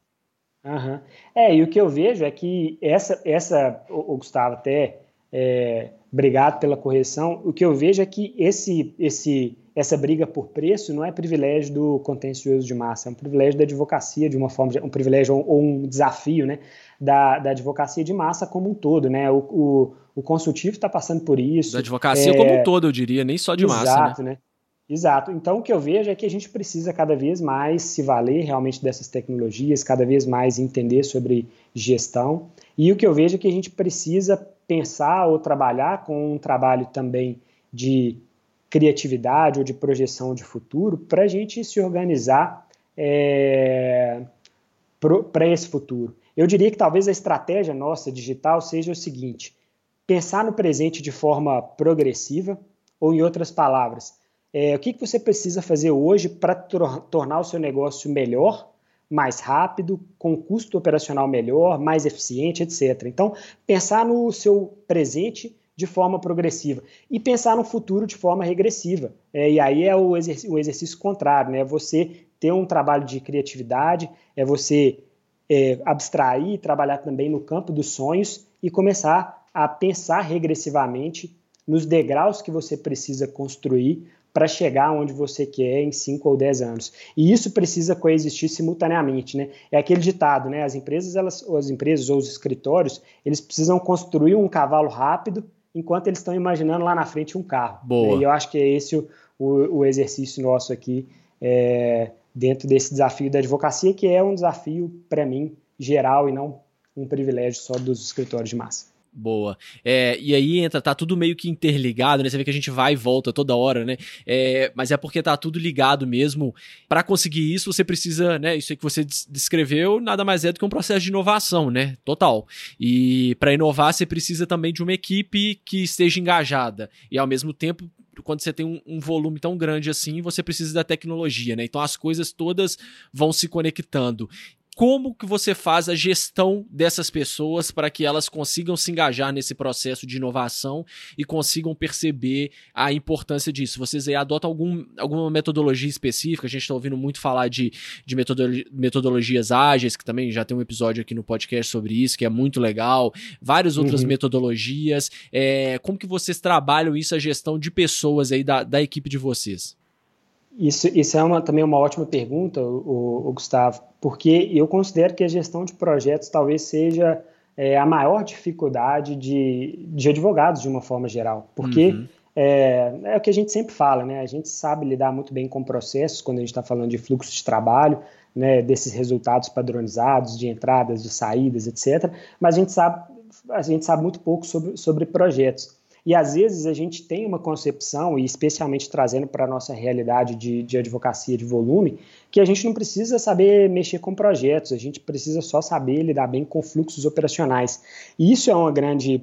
Uhum. É, e o que eu vejo é que essa, essa o, Gustavo até, é, obrigado pela correção, o que eu vejo é que esse, esse, essa briga por preço não é privilégio do contencioso de massa, é um privilégio da advocacia de uma forma, um privilégio ou um desafio, né, da, da advocacia de massa como um todo, né, o, o, o consultivo está passando por isso. Da advocacia é, como um todo, eu diria, nem só de exato, massa, né? Né? Exato. Então, o que eu vejo é que a gente precisa cada vez mais se valer realmente dessas tecnologias, cada vez mais entender sobre gestão. E o que eu vejo é que a gente precisa pensar ou trabalhar com um trabalho também de criatividade ou de projeção de futuro para a gente se organizar é, para esse futuro. Eu diria que talvez a estratégia nossa digital seja o seguinte: pensar no presente de forma progressiva, ou em outras palavras, é, o que, que você precisa fazer hoje para tornar o seu negócio melhor, mais rápido, com custo operacional melhor, mais eficiente, etc. Então, pensar no seu presente de forma progressiva e pensar no futuro de forma regressiva. É, e aí é o, exerc o exercício contrário, né? É você ter um trabalho de criatividade, é você é, abstrair trabalhar também no campo dos sonhos e começar a pensar regressivamente nos degraus que você precisa construir para chegar onde você quer em 5 ou 10 anos. E isso precisa coexistir simultaneamente, né? É aquele ditado, né? As empresas, elas, as empresas ou os escritórios, eles precisam construir um cavalo rápido enquanto eles estão imaginando lá na frente um carro. Boa. Né? E eu acho que é esse o, o, o exercício nosso aqui é, dentro desse desafio da advocacia, que é um desafio, para mim, geral e não um privilégio só dos escritórios de massa. Boa. É, e aí entra, tá tudo meio que interligado, né? Você vê que a gente vai e volta toda hora, né? É, mas é porque tá tudo ligado mesmo. Para conseguir isso, você precisa, né? Isso aí que você descreveu, nada mais é do que um processo de inovação, né? Total. E para inovar, você precisa também de uma equipe que esteja engajada. E ao mesmo tempo, quando você tem um, um, volume tão grande assim, você precisa da tecnologia, né? Então as coisas todas vão se conectando como que você faz a gestão dessas pessoas para que elas consigam se engajar nesse processo de inovação e consigam perceber a importância disso? Vocês aí adotam algum, alguma metodologia específica? A gente está ouvindo muito falar de, de metodologias ágeis, que também já tem um episódio aqui no podcast sobre isso, que é muito legal. Várias outras uhum. metodologias. É, como que vocês trabalham isso, a gestão de pessoas aí da, da equipe de vocês? Isso, isso é uma, também uma ótima pergunta, o, o, Gustavo, porque eu considero que a gestão de projetos talvez seja é, a maior dificuldade de, de advogados de uma forma geral, porque uhum. é, é, o que a gente sempre fala, né? A gente sabe lidar muito bem com processos quando a gente está falando de fluxo de trabalho, né, desses resultados padronizados, de entradas, de saídas, etc. Mas a gente sabe, a gente sabe muito pouco sobre, sobre projetos. E às vezes a gente tem uma concepção, e especialmente trazendo para a nossa realidade de, de advocacia de volume, que a gente não precisa saber mexer com projetos, a gente precisa só saber lidar bem com fluxos operacionais. E isso é uma grande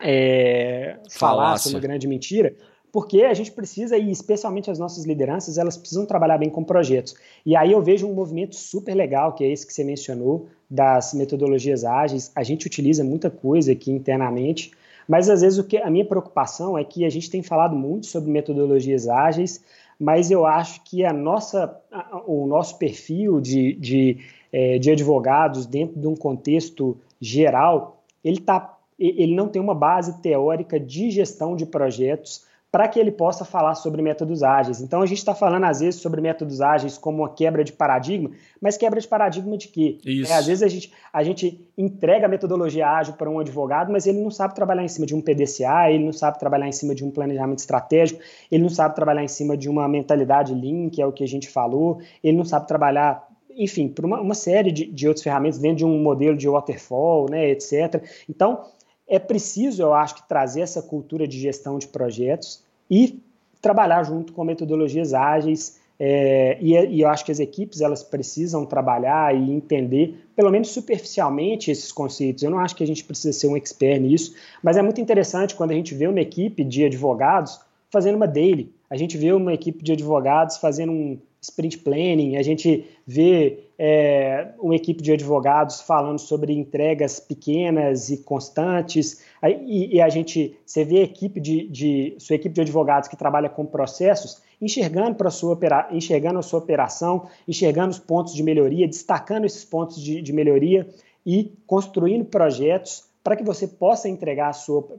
é, falácia, uma grande mentira, porque a gente precisa, e especialmente as nossas lideranças, elas precisam trabalhar bem com projetos. E aí eu vejo um movimento super legal, que é esse que você mencionou, das metodologias ágeis. A gente utiliza muita coisa aqui internamente, mas às vezes o que a minha preocupação é que a gente tem falado muito sobre metodologias ágeis, mas eu acho que a nossa, o nosso perfil de, de, é, de advogados dentro de um contexto geral, ele, tá, ele não tem uma base teórica de gestão de projetos para que ele possa falar sobre métodos ágeis. Então, a gente está falando, às vezes, sobre métodos ágeis como uma quebra de paradigma, mas quebra de paradigma de quê? É, às vezes, a gente, a gente entrega a metodologia ágil para um advogado, mas ele não sabe trabalhar em cima de um PDCA, ele não sabe trabalhar em cima de um planejamento estratégico, ele não sabe trabalhar em cima de uma mentalidade Lean, que é o que a gente falou, ele não sabe trabalhar enfim, por uma, uma série de, de outras ferramentas dentro de um modelo de waterfall, né, etc. Então, é preciso, eu acho, que trazer essa cultura de gestão de projetos e trabalhar junto com metodologias ágeis. É, e, e, eu acho que as equipes elas precisam trabalhar e entender, pelo menos superficialmente, esses conceitos. Eu não acho que a gente precisa ser um expert nisso, mas é muito interessante quando a gente vê uma equipe de advogados fazendo uma daily. A gente vê uma equipe de advogados fazendo um sprint planning, a gente vê é, uma equipe de advogados falando sobre entregas pequenas e constantes, e, e a gente, você vê a equipe de, de, sua equipe de advogados que trabalha com processos, enxergando para sua opera, enxergando a sua operação, enxergando os pontos de melhoria, destacando esses pontos de, de melhoria e construindo projetos para que você possa entregar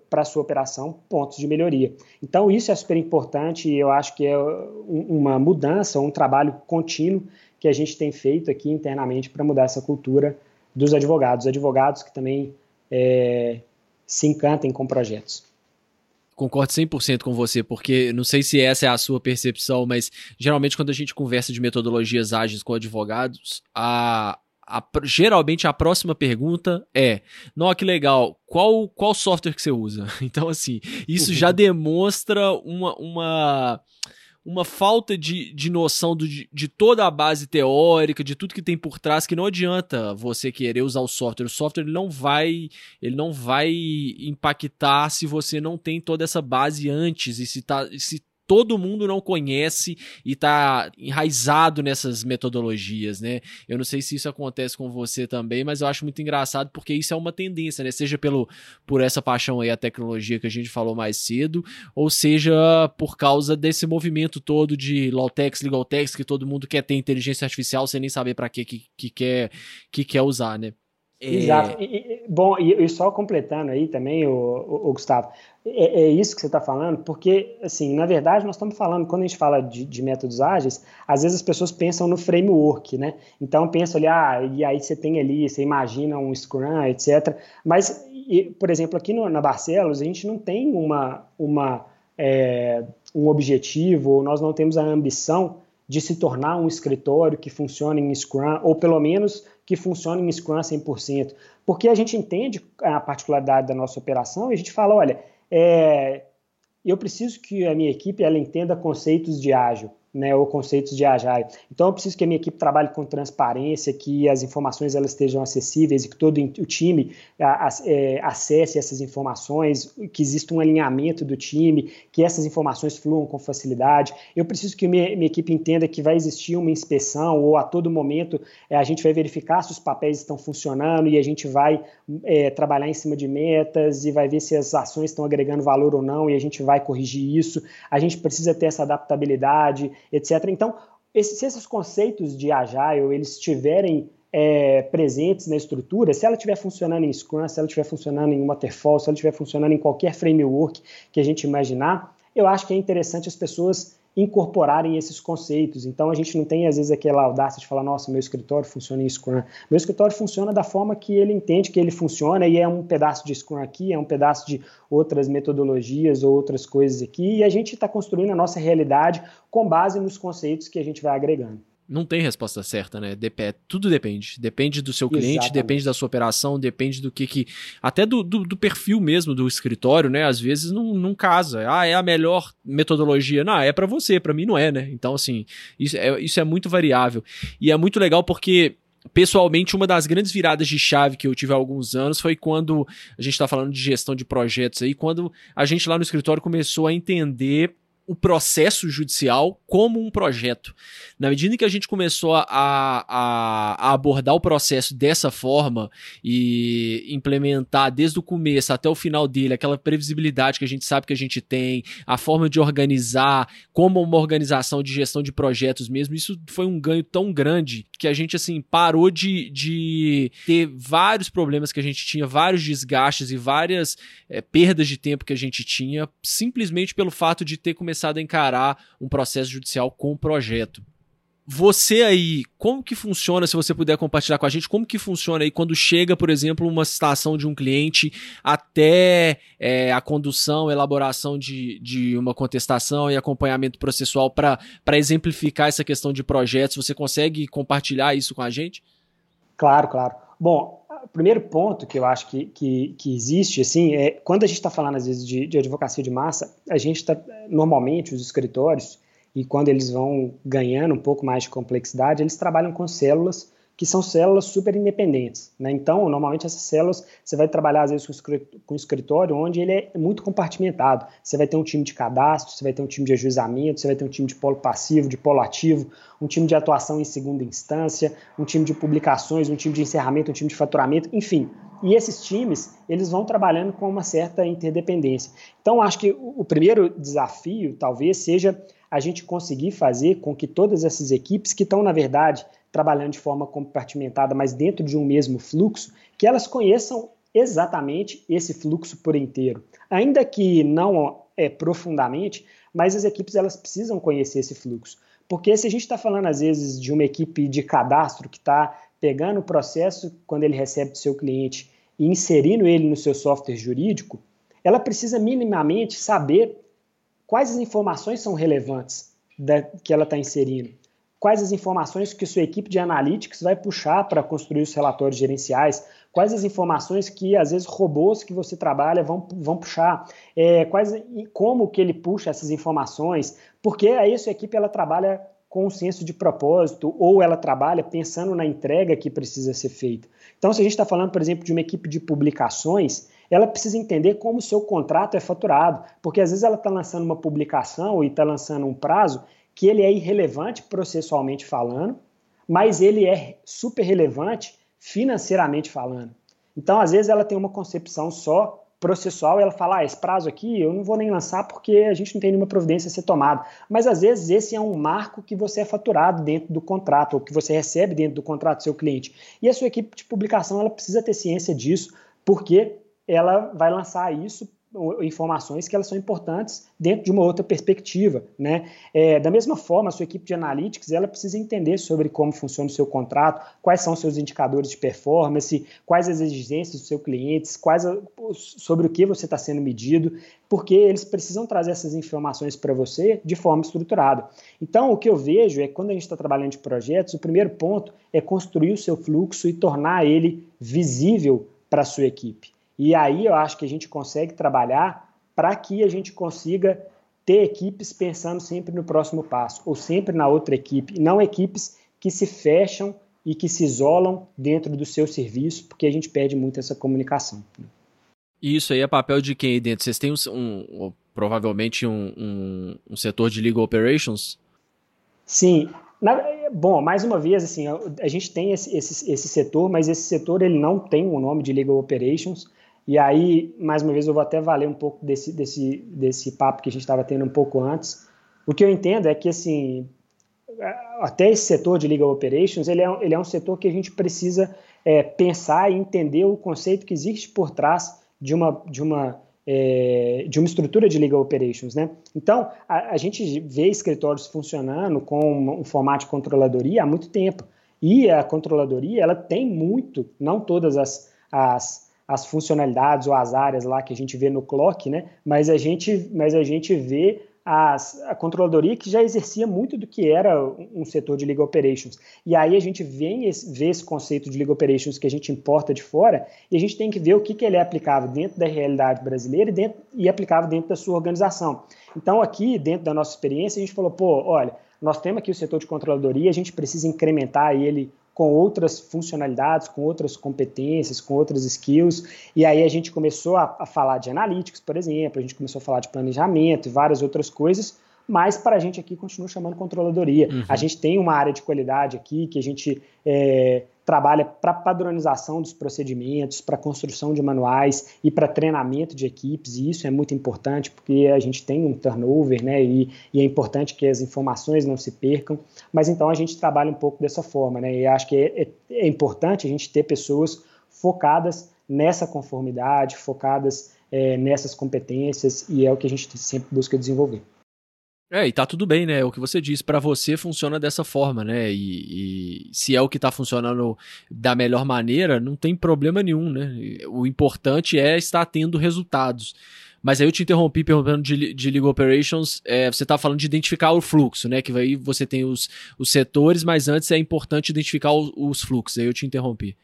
para a sua operação pontos de melhoria. Então, isso é super importante e eu acho que é uma mudança, um trabalho contínuo que a gente tem feito aqui internamente para mudar essa cultura dos advogados, advogados que também é, se encantem com projetos. Concordo 100% com você, porque não sei se essa é a sua percepção, mas geralmente quando a gente conversa de metodologias ágeis com advogados, a, a, geralmente a próxima pergunta é: Nó, que legal, qual, qual software que você usa? Então, assim, isso já demonstra uma, uma, uma falta de, de noção do, de, de toda a base teórica, de tudo que tem por trás, que não adianta você querer usar o software. O software ele não vai, ele não vai impactar se você não tem toda essa base antes e se, tá, se todo mundo não conhece e está enraizado nessas metodologias, né? Eu não sei se isso acontece com você também, mas eu acho muito engraçado porque isso é uma tendência, né? Seja pelo, por essa paixão aí a tecnologia que a gente falou mais cedo, ou seja por causa desse movimento todo de Lawtex, Legaltex, que todo mundo quer ter inteligência artificial sem nem saber para que, que, que, quer, que quer usar, né? Exato. E, e, bom, e, e, só completando aí também, o, o, o Gustavo, é, é, isso que você está falando, porque, assim, na verdade, nós estamos falando, quando a gente fala de, de, métodos ágeis, às vezes as pessoas pensam no framework, né? Então, pensam ali, ah, e aí você tem ali, você imagina um Scrum, etc. Mas, por exemplo, aqui no, na Barcelos, a gente não tem uma, uma, é, um objetivo, nós não temos a ambição de se tornar um escritório que funcione em Scrum, ou pelo menos que funcione em Scrum 100%, porque a gente entende a particularidade da nossa operação e a gente fala, olha, é, eu preciso que a minha equipe ela entenda conceitos de ágil né, ou conceitos de Agile. Então, eu preciso que a minha equipe trabalhe com transparência, que as informações elas estejam acessíveis e que todo o time a, a, é, acesse essas informações, que exista um alinhamento do time, que essas informações fluam com facilidade. Eu preciso que minha, minha equipe entenda que vai existir uma inspeção ou a todo momento é, a gente vai verificar se os papéis estão funcionando e a gente vai é, trabalhar em cima de metas e vai ver se as ações estão agregando valor ou não e a gente vai corrigir isso. A gente precisa ter essa adaptabilidade etc. Então, esse, se esses conceitos de Agile eles estiverem é, presentes na estrutura, se ela estiver funcionando em Scrum, se ela estiver funcionando em Waterfall, se ela estiver funcionando em qualquer framework que a gente imaginar, eu acho que é interessante as pessoas incorporarem esses conceitos. Então a gente não tem às vezes aquela audácia de falar, nossa, meu escritório funciona em Scrum. Meu escritório funciona da forma que ele entende que ele funciona e é um pedaço de Scrum aqui, é um pedaço de outras metodologias ou outras coisas aqui e a gente está construindo a nossa realidade com base nos conceitos que a gente vai agregando. Não tem resposta certa, né? Dep tudo depende. Depende do seu cliente, Exatamente. depende da sua operação, depende do que que. Até do, do, do, perfil mesmo do escritório, né? Às vezes não, não casa. Ah, é a melhor metodologia. Não, é para você, para mim não é, né? Então, assim, isso é, isso é muito variável. E é muito legal porque pessoalmente, uma das grandes viradas de chave que eu tive há alguns anos foi quando a gente está falando de gestão de projetos aí, quando a gente lá no escritório começou a entender o processo judicial como um projeto. Na medida em que a gente começou a, a, a, abordar o processo dessa forma e implementar desde o começo até o final dele aquela previsibilidade que a gente sabe que a gente tem, a forma de organizar, como uma organização de gestão de projetos mesmo, isso foi um ganho tão grande que a gente assim parou de, de ter vários problemas que a gente tinha, vários desgastes e várias é, perdas de tempo que a gente tinha, simplesmente pelo fato de ter começado a encarar um processo judicial com o projeto. Você aí, como que funciona, se você puder compartilhar com a gente, como que funciona aí quando chega, por exemplo, uma citação de um cliente até é, a condução, elaboração de, de uma contestação e acompanhamento processual para exemplificar essa questão de projetos? Você consegue compartilhar isso com a gente? Claro, claro. Bom, primeiro ponto que eu acho que, que, que existe, assim, é quando a gente está falando, às vezes, de, de, advocacia de massa, a gente está, normalmente, os escritórios, e quando eles vão ganhando um pouco mais de complexidade, eles trabalham com células que são células super independentes. Né? Então, normalmente essas células, você vai trabalhar às vezes com um escritório onde ele é muito compartimentado. Você vai ter um time de cadastro, você vai ter um time de ajuizamento, você vai ter um time de polo passivo, de polo ativo, um time de atuação em segunda instância, um time de publicações, um time de encerramento, um time de faturamento, enfim. E esses times, eles vão trabalhando com uma certa interdependência. Então, acho que o primeiro desafio, talvez, seja a gente conseguir fazer com que todas essas equipes que estão, na verdade, trabalhando de forma compartimentada, mas dentro de um mesmo fluxo, que elas conheçam exatamente esse fluxo por inteiro. Ainda que não é profundamente, mas as equipes elas precisam conhecer esse fluxo. Porque se a gente está falando, às vezes, de uma equipe de cadastro que está pegando o processo quando ele recebe do seu cliente e inserindo ele no seu software jurídico, ela precisa minimamente saber quais as informações são relevantes da, que ela está inserindo quais as informações que sua equipe de analytics vai puxar para construir os relatórios gerenciais, quais as informações que às vezes robôs que você trabalha vão, vão puxar, é, quais e como que ele puxa essas informações, porque aí a sua equipe ela trabalha com um senso de propósito ou ela trabalha pensando na entrega que precisa ser feita. Então, se a gente está falando, por exemplo, de uma equipe de publicações, ela precisa entender como o seu contrato é faturado, porque às vezes ela está lançando uma publicação e está lançando um prazo que ele é irrelevante processualmente falando, mas ele é super relevante financeiramente falando. Então, às vezes, ela tem uma concepção só processual ela fala: ah, esse prazo aqui eu não vou nem lançar porque a gente não tem nenhuma providência a ser tomada. Mas, às vezes, esse é um marco que você é faturado dentro do contrato, ou que você recebe dentro do contrato do seu cliente. E a sua equipe de publicação ela precisa ter ciência disso, porque ela vai lançar isso informações que elas são importantes dentro de uma outra perspectiva, né? É, da mesma forma, a sua equipe de analytics ela precisa entender sobre como funciona o seu contrato, quais são os seus indicadores de performance, quais as exigências do seu cliente, quais a, sobre o que você está sendo medido, porque eles precisam trazer essas informações para você de forma estruturada. Então, o que eu vejo é que quando a gente está trabalhando de projetos, o primeiro ponto é construir o seu fluxo e tornar ele visível para a sua equipe. E aí eu acho que a gente consegue trabalhar para que a gente consiga ter equipes pensando sempre no próximo passo, ou sempre na outra equipe, e não equipes que se fecham e que se isolam dentro do seu serviço, porque a gente perde muito essa comunicação. Isso aí é papel de quem aí dentro? Vocês têm um, um provavelmente um, um, um, setor de legal operations? Sim. Na, bom, mais uma vez, assim, a, gente tem esse, esse, esse setor, mas esse setor ele não tem o um nome de legal operations. E aí, mais uma vez, eu vou até valer um pouco desse, desse, desse papo que a gente estava tendo um pouco antes. O que eu entendo é que, assim, até esse setor de legal operations, ele é, ele é um setor que a gente precisa é, pensar e entender o conceito que existe por trás de uma, de uma, é, de uma estrutura de legal operations, né? Então, a, a, gente vê escritórios funcionando com um formato de controladoria há muito tempo. E a controladoria, ela tem muito, não todas as, as as funcionalidades ou as áreas lá que a gente vê no clock, né? Mas a gente, mas a gente vê as, a controladoria que já exercia muito do que era um setor de legal operations. E aí a gente vem esse, vê esse conceito de legal operations que a gente importa de fora e a gente tem que ver o que, que ele é aplicável dentro da realidade brasileira e, dentro, e aplicável dentro da sua organização. Então aqui, dentro da nossa experiência, a gente falou, pô, olha, nós temos aqui o setor de controladoria, a gente precisa incrementar ele com outras funcionalidades, com outras competências, com outras skills. E aí a gente começou a, a falar de analytics, por exemplo, a gente começou a falar de planejamento e várias outras coisas, mas para a gente aqui continua chamando controladoria. Uhum. A gente tem uma área de qualidade aqui que a gente é, trabalha para padronização dos procedimentos, para construção de manuais e para treinamento de equipes, e isso é muito importante porque a gente tem um turnover, né, e, e, é importante que as informações não se percam, mas então a gente trabalha um pouco dessa forma, né, e acho que é, é, é importante a gente ter pessoas focadas nessa conformidade, focadas é, nessas competências, e é o que a gente sempre busca desenvolver. É, e tá tudo bem, né? O que você disse, para você funciona dessa forma, né? E, e, se é o que tá funcionando da melhor maneira, não tem problema nenhum, né? O importante é estar tendo resultados. Mas aí eu te interrompi perguntando de, de Legal Operations, é, você tá falando de identificar o fluxo, né? Que aí você tem os, os setores, mas antes é importante identificar os, os fluxos. Aí eu te interrompi.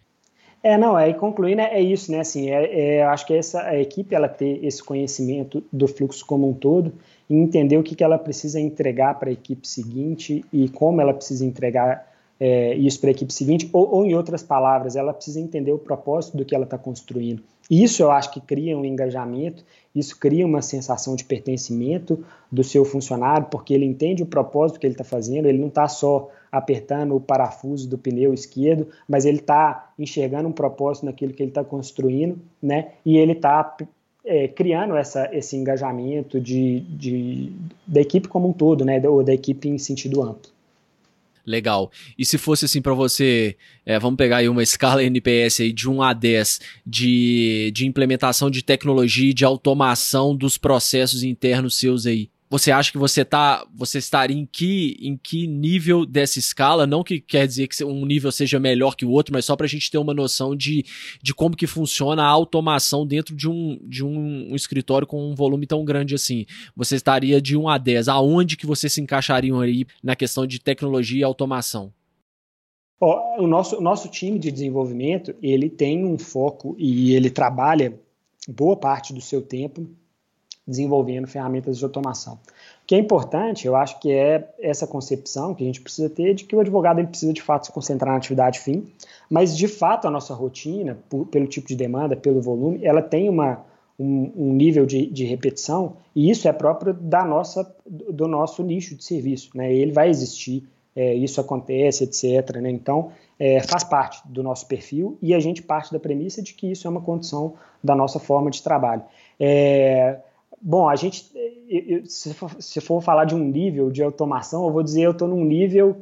É, não, aí concluindo, é, é isso, né? Assim, é, é, acho que essa, a equipe ela ter esse conhecimento do fluxo como um todo e entender o que, que ela precisa entregar para a equipe seguinte e como ela precisa entregar é, isso para a equipe seguinte, ou, ou, em outras palavras, ela precisa entender o propósito do que ela está construindo. Isso eu acho que cria um engajamento, isso cria uma sensação de pertencimento do seu funcionário, porque ele entende o propósito que ele está fazendo, ele não está só apertando o parafuso do pneu esquerdo, mas ele está enxergando um propósito naquilo que ele está construindo, né? E ele está é, criando essa, esse engajamento de, de, da equipe como um todo, né? Ou da equipe em sentido amplo. Legal. E se fosse assim para você, é, vamos pegar aí uma escala NPS aí de 1 a 10 de, de implementação de tecnologia e de automação dos processos internos seus aí. Você acha que você tá, você estaria em que, em que nível dessa escala? Não que quer dizer que um nível seja melhor que o outro, mas só para a gente ter uma noção de, de como que funciona a automação dentro de um, de um, um, escritório com um volume tão grande assim. Você estaria de 1 a 10. Aonde que você se encaixariam aí na questão de tecnologia e automação? Oh, o, nosso, nosso time de desenvolvimento, ele tem um foco e ele trabalha boa parte do seu tempo desenvolvendo ferramentas de automação. O que é importante, eu acho que é essa concepção que a gente precisa ter de que o advogado ele precisa de fato se concentrar na atividade fim, mas de fato a nossa rotina, por, pelo tipo de demanda, pelo volume, ela tem uma, um, um nível de, de, repetição e isso é próprio da nossa, do nosso nicho de serviço. Né? Ele vai existir, é, isso acontece, etc. Né? Então, é, faz parte do nosso perfil e a gente parte da premissa de que isso é uma condição da nossa forma de trabalho. É, Bom, a gente, se for, se for falar de um nível de automação, eu vou dizer eu estou num nível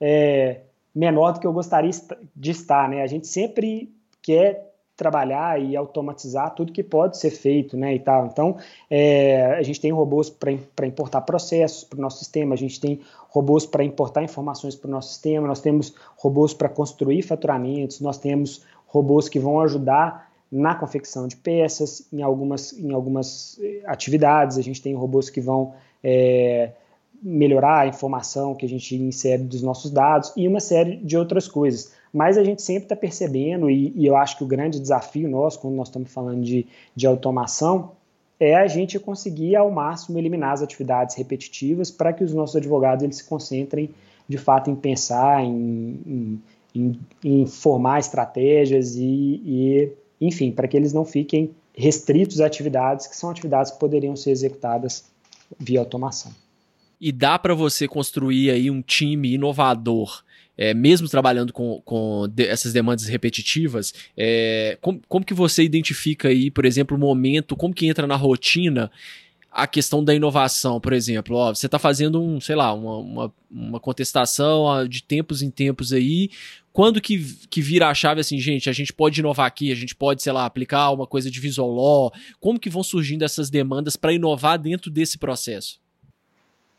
é, menor do que eu gostaria de estar, né? A gente sempre quer trabalhar e automatizar tudo que pode ser feito, né, e tal. Então, é, a gente tem robôs para importar processos para o nosso sistema, a gente tem robôs para importar informações para o nosso sistema, nós temos robôs para construir faturamentos, nós temos robôs que vão ajudar na confecção de peças, em algumas, em algumas eh, atividades. A gente tem robôs que vão é, melhorar a informação que a gente insere dos nossos dados e uma série de outras coisas. Mas a gente sempre está percebendo, e, e, eu acho que o grande desafio nosso, quando nós estamos falando de, de automação, é a gente conseguir ao máximo eliminar as atividades repetitivas para que os nossos advogados eles se concentrem de fato em pensar, em, em, em, formar estratégias e, e enfim, para que eles não fiquem restritos a atividades que são atividades que poderiam ser executadas via automação. E dá para você construir aí um time inovador, é, mesmo trabalhando com, com de, essas demandas repetitivas, é, como, como que você identifica aí, por exemplo, o momento, como que entra na rotina a questão da inovação, por exemplo, ó, você está fazendo um, sei lá, uma, uma, uma, contestação de tempos em tempos aí, quando que, que vira a chave assim, gente, a gente pode inovar aqui, a gente pode, sei lá, aplicar uma coisa de visual law, como que vão surgindo essas demandas para inovar dentro desse processo?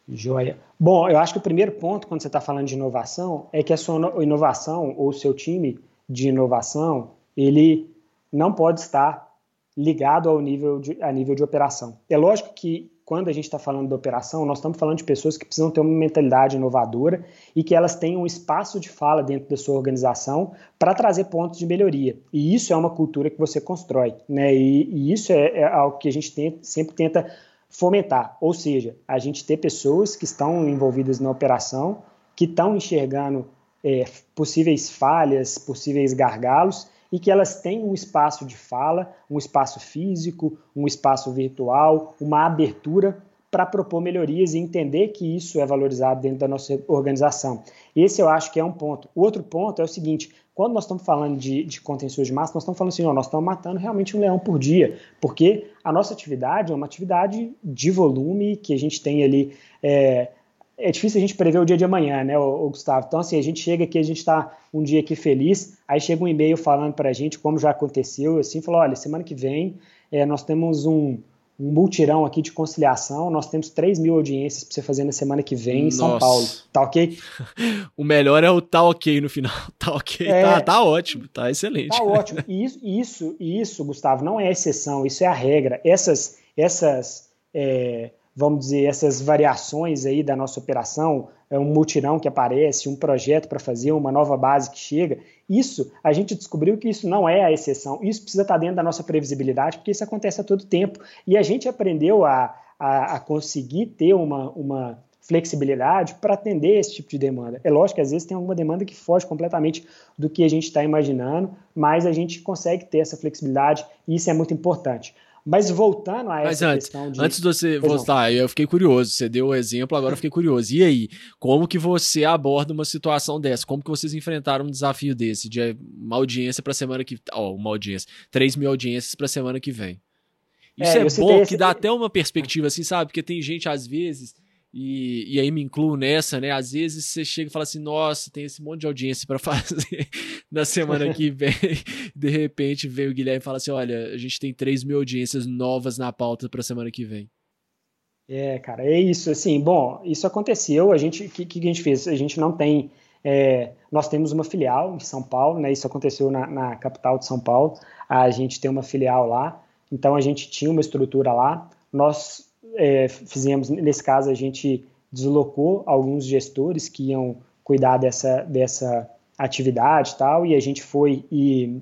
Joia. Bom, eu acho que o primeiro ponto, quando você está falando de inovação, é que a sua inovação ou o seu time de inovação, ele não pode estar ligado ao nível de, a nível de operação. É lógico que quando a gente está falando da operação, nós estamos falando de pessoas que precisam ter uma mentalidade inovadora e que elas tenham um espaço de fala dentro da sua organização para trazer pontos de melhoria. E isso é uma cultura que você constrói, né? E, e isso é, é, algo que a gente tem, sempre tenta fomentar, ou seja, a gente ter pessoas que estão envolvidas na operação, que estão enxergando é, possíveis falhas, possíveis gargalos e que elas têm um espaço de fala, um espaço físico, um espaço virtual, uma abertura para propor melhorias e entender que isso é valorizado dentro da nossa organização. Esse eu acho que é um ponto. O outro ponto é o seguinte: quando nós estamos falando de, de de massa, nós estamos falando assim, ó, nós estamos matando realmente um leão por dia, porque a nossa atividade é uma atividade de volume que a gente tem ali. É, é difícil a gente prever o dia de amanhã, né, o, Gustavo? Então, assim, a gente chega aqui, a gente está um dia aqui feliz, aí chega um e-mail falando para a gente como já aconteceu, assim, falou, olha, semana que vem é, nós temos um, um multirão aqui de conciliação, nós temos 3 mil audiências para você fazer na semana que vem em Nossa. São Paulo, tá ok? o melhor é o tá ok no final, tá ok, é, tá, tá ótimo, tá excelente. Tá ótimo, e isso, isso, isso, Gustavo, não é exceção, isso é a regra, essas, essas... É, vamos dizer, essas variações aí da nossa operação, é um mutirão que aparece, um projeto para fazer, uma nova base que chega, isso, a gente descobriu que isso não é a exceção, isso precisa estar tá dentro da nossa previsibilidade, porque isso acontece a todo tempo, e a gente aprendeu a, a, a conseguir ter uma, uma flexibilidade para atender esse tipo de demanda. É lógico que às vezes tem alguma demanda que foge completamente do que a gente está imaginando, mas a gente consegue ter essa flexibilidade e isso é muito importante. Mas voltando a essa antes, questão de. Antes de você voltar, eu fiquei curioso. Você deu o exemplo, agora eu fiquei curioso. E aí, como que você aborda uma situação dessa? Como que vocês enfrentaram um desafio desse? De uma audiência para semana que. Ó, oh, uma audiência. 3 mil audiências para semana que vem. Isso é, é bom, esse... que dá até uma perspectiva, assim, sabe? Porque tem gente, às vezes, e, e aí me incluo nessa, né? Às vezes você chega e fala assim: nossa, tem esse monte de audiência para fazer na semana que vem. De repente vem o Guilherme e fala assim: olha, a gente tem 3 mil audiências novas na pauta para semana que vem. É, cara, é isso. Assim, bom, isso aconteceu. A gente, o que, que a gente fez? A gente não tem. É, nós temos uma filial em São Paulo, né? Isso aconteceu na, na capital de São Paulo. A gente tem uma filial lá, então a gente tinha uma estrutura lá. Nós é, fizemos, nesse caso, a gente deslocou alguns gestores que iam cuidar dessa, dessa atividade e tal, e a gente foi e,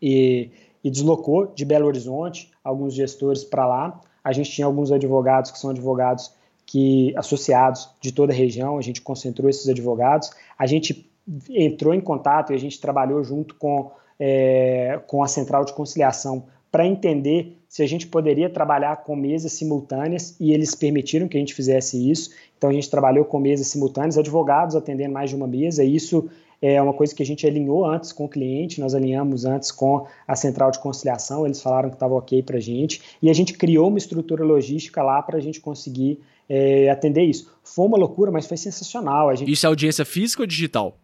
e, e deslocou de Belo Horizonte alguns gestores para lá. A gente tinha alguns advogados que são advogados que associados de toda a região, a gente concentrou esses advogados, a gente entrou em contato e a gente trabalhou junto com, é, com a Central de Conciliação para entender se a gente poderia trabalhar com mesas simultâneas e eles permitiram que a gente fizesse isso. Então a gente trabalhou com mesas simultâneas, advogados atendendo mais de uma mesa. E isso é uma coisa que a gente alinhou antes com o cliente, nós alinhamos antes com a central de conciliação, eles falaram que estava ok para a gente, e a gente criou uma estrutura logística lá para a gente conseguir é, atender isso. Foi uma loucura, mas foi sensacional. Gente... Isso é audiência física ou digital?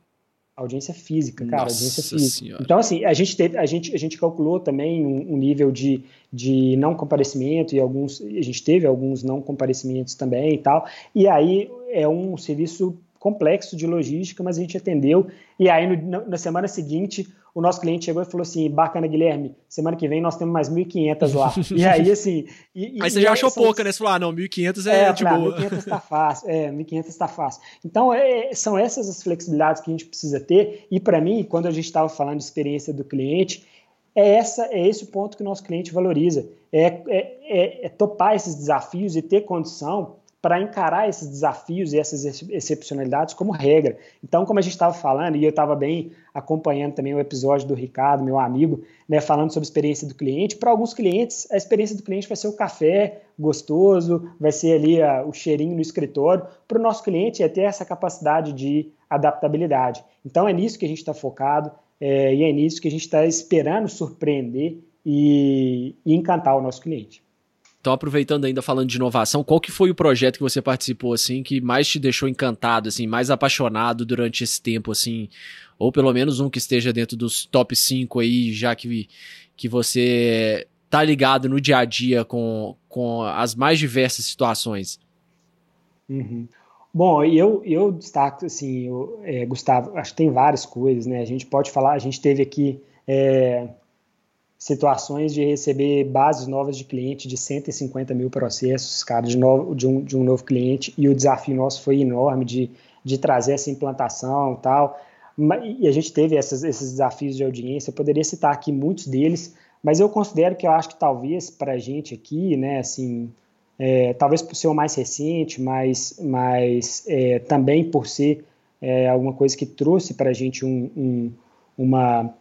Audiência física, cara, Nossa audiência física. Senhora. Então, assim, a gente, teve, a gente, a gente calculou também um, um, nível de, de não comparecimento e alguns, a gente teve alguns não comparecimentos também e tal, e aí é um serviço complexo de logística, mas a gente atendeu. E aí, no, na semana seguinte, o nosso cliente chegou e falou assim: bacana, Guilherme, semana que vem nós temos mais 1.500 lá. e aí, assim. E, aí você já achou pouca, né? Você falou: ah, não, 1.500 é, é de boa. 1.500 está fácil. É, 1.500 está fácil. Então, é, são essas as flexibilidades que a gente precisa ter. E, para mim, quando a gente estava falando de experiência do cliente, é, essa, é esse o ponto que o nosso cliente valoriza. É, é, é, é topar esses desafios e ter condição para encarar esses desafios e essas excepcionalidades como regra. Então, como a gente estava falando, e eu estava bem acompanhando também o episódio do Ricardo, meu amigo, né, falando sobre a experiência do cliente, para alguns clientes, a experiência do cliente vai ser o café gostoso, vai ser ali a, o cheirinho no escritório. Para o nosso cliente é ter essa capacidade de adaptabilidade. Então, é nisso que a gente está focado é, e é nisso que a gente está esperando surpreender e, e encantar o nosso cliente. Então, aproveitando ainda falando de inovação, qual que foi o projeto que você participou, assim, que mais te deixou encantado, assim, mais apaixonado durante esse tempo, assim, ou pelo menos um que esteja dentro dos top 5 aí, já que, que você tá ligado no dia a dia com, com as mais diversas situações? Uhum. Bom, eu, eu destaco, assim, eu, é, Gustavo, acho que tem várias coisas, né? A gente pode falar, a gente teve aqui é, situações de receber bases novas de cliente de 150 mil processos, cara, de, novo, de, um, de um novo cliente, e o desafio nosso foi enorme de, de trazer essa implantação e tal. E a gente teve essas, esses desafios de audiência, eu poderia citar aqui muitos deles, mas eu considero que eu acho que talvez para a gente aqui, né, assim, é, talvez por ser o mais recente, mas, mas é, também por ser é, alguma coisa que trouxe para a gente um, um, uma,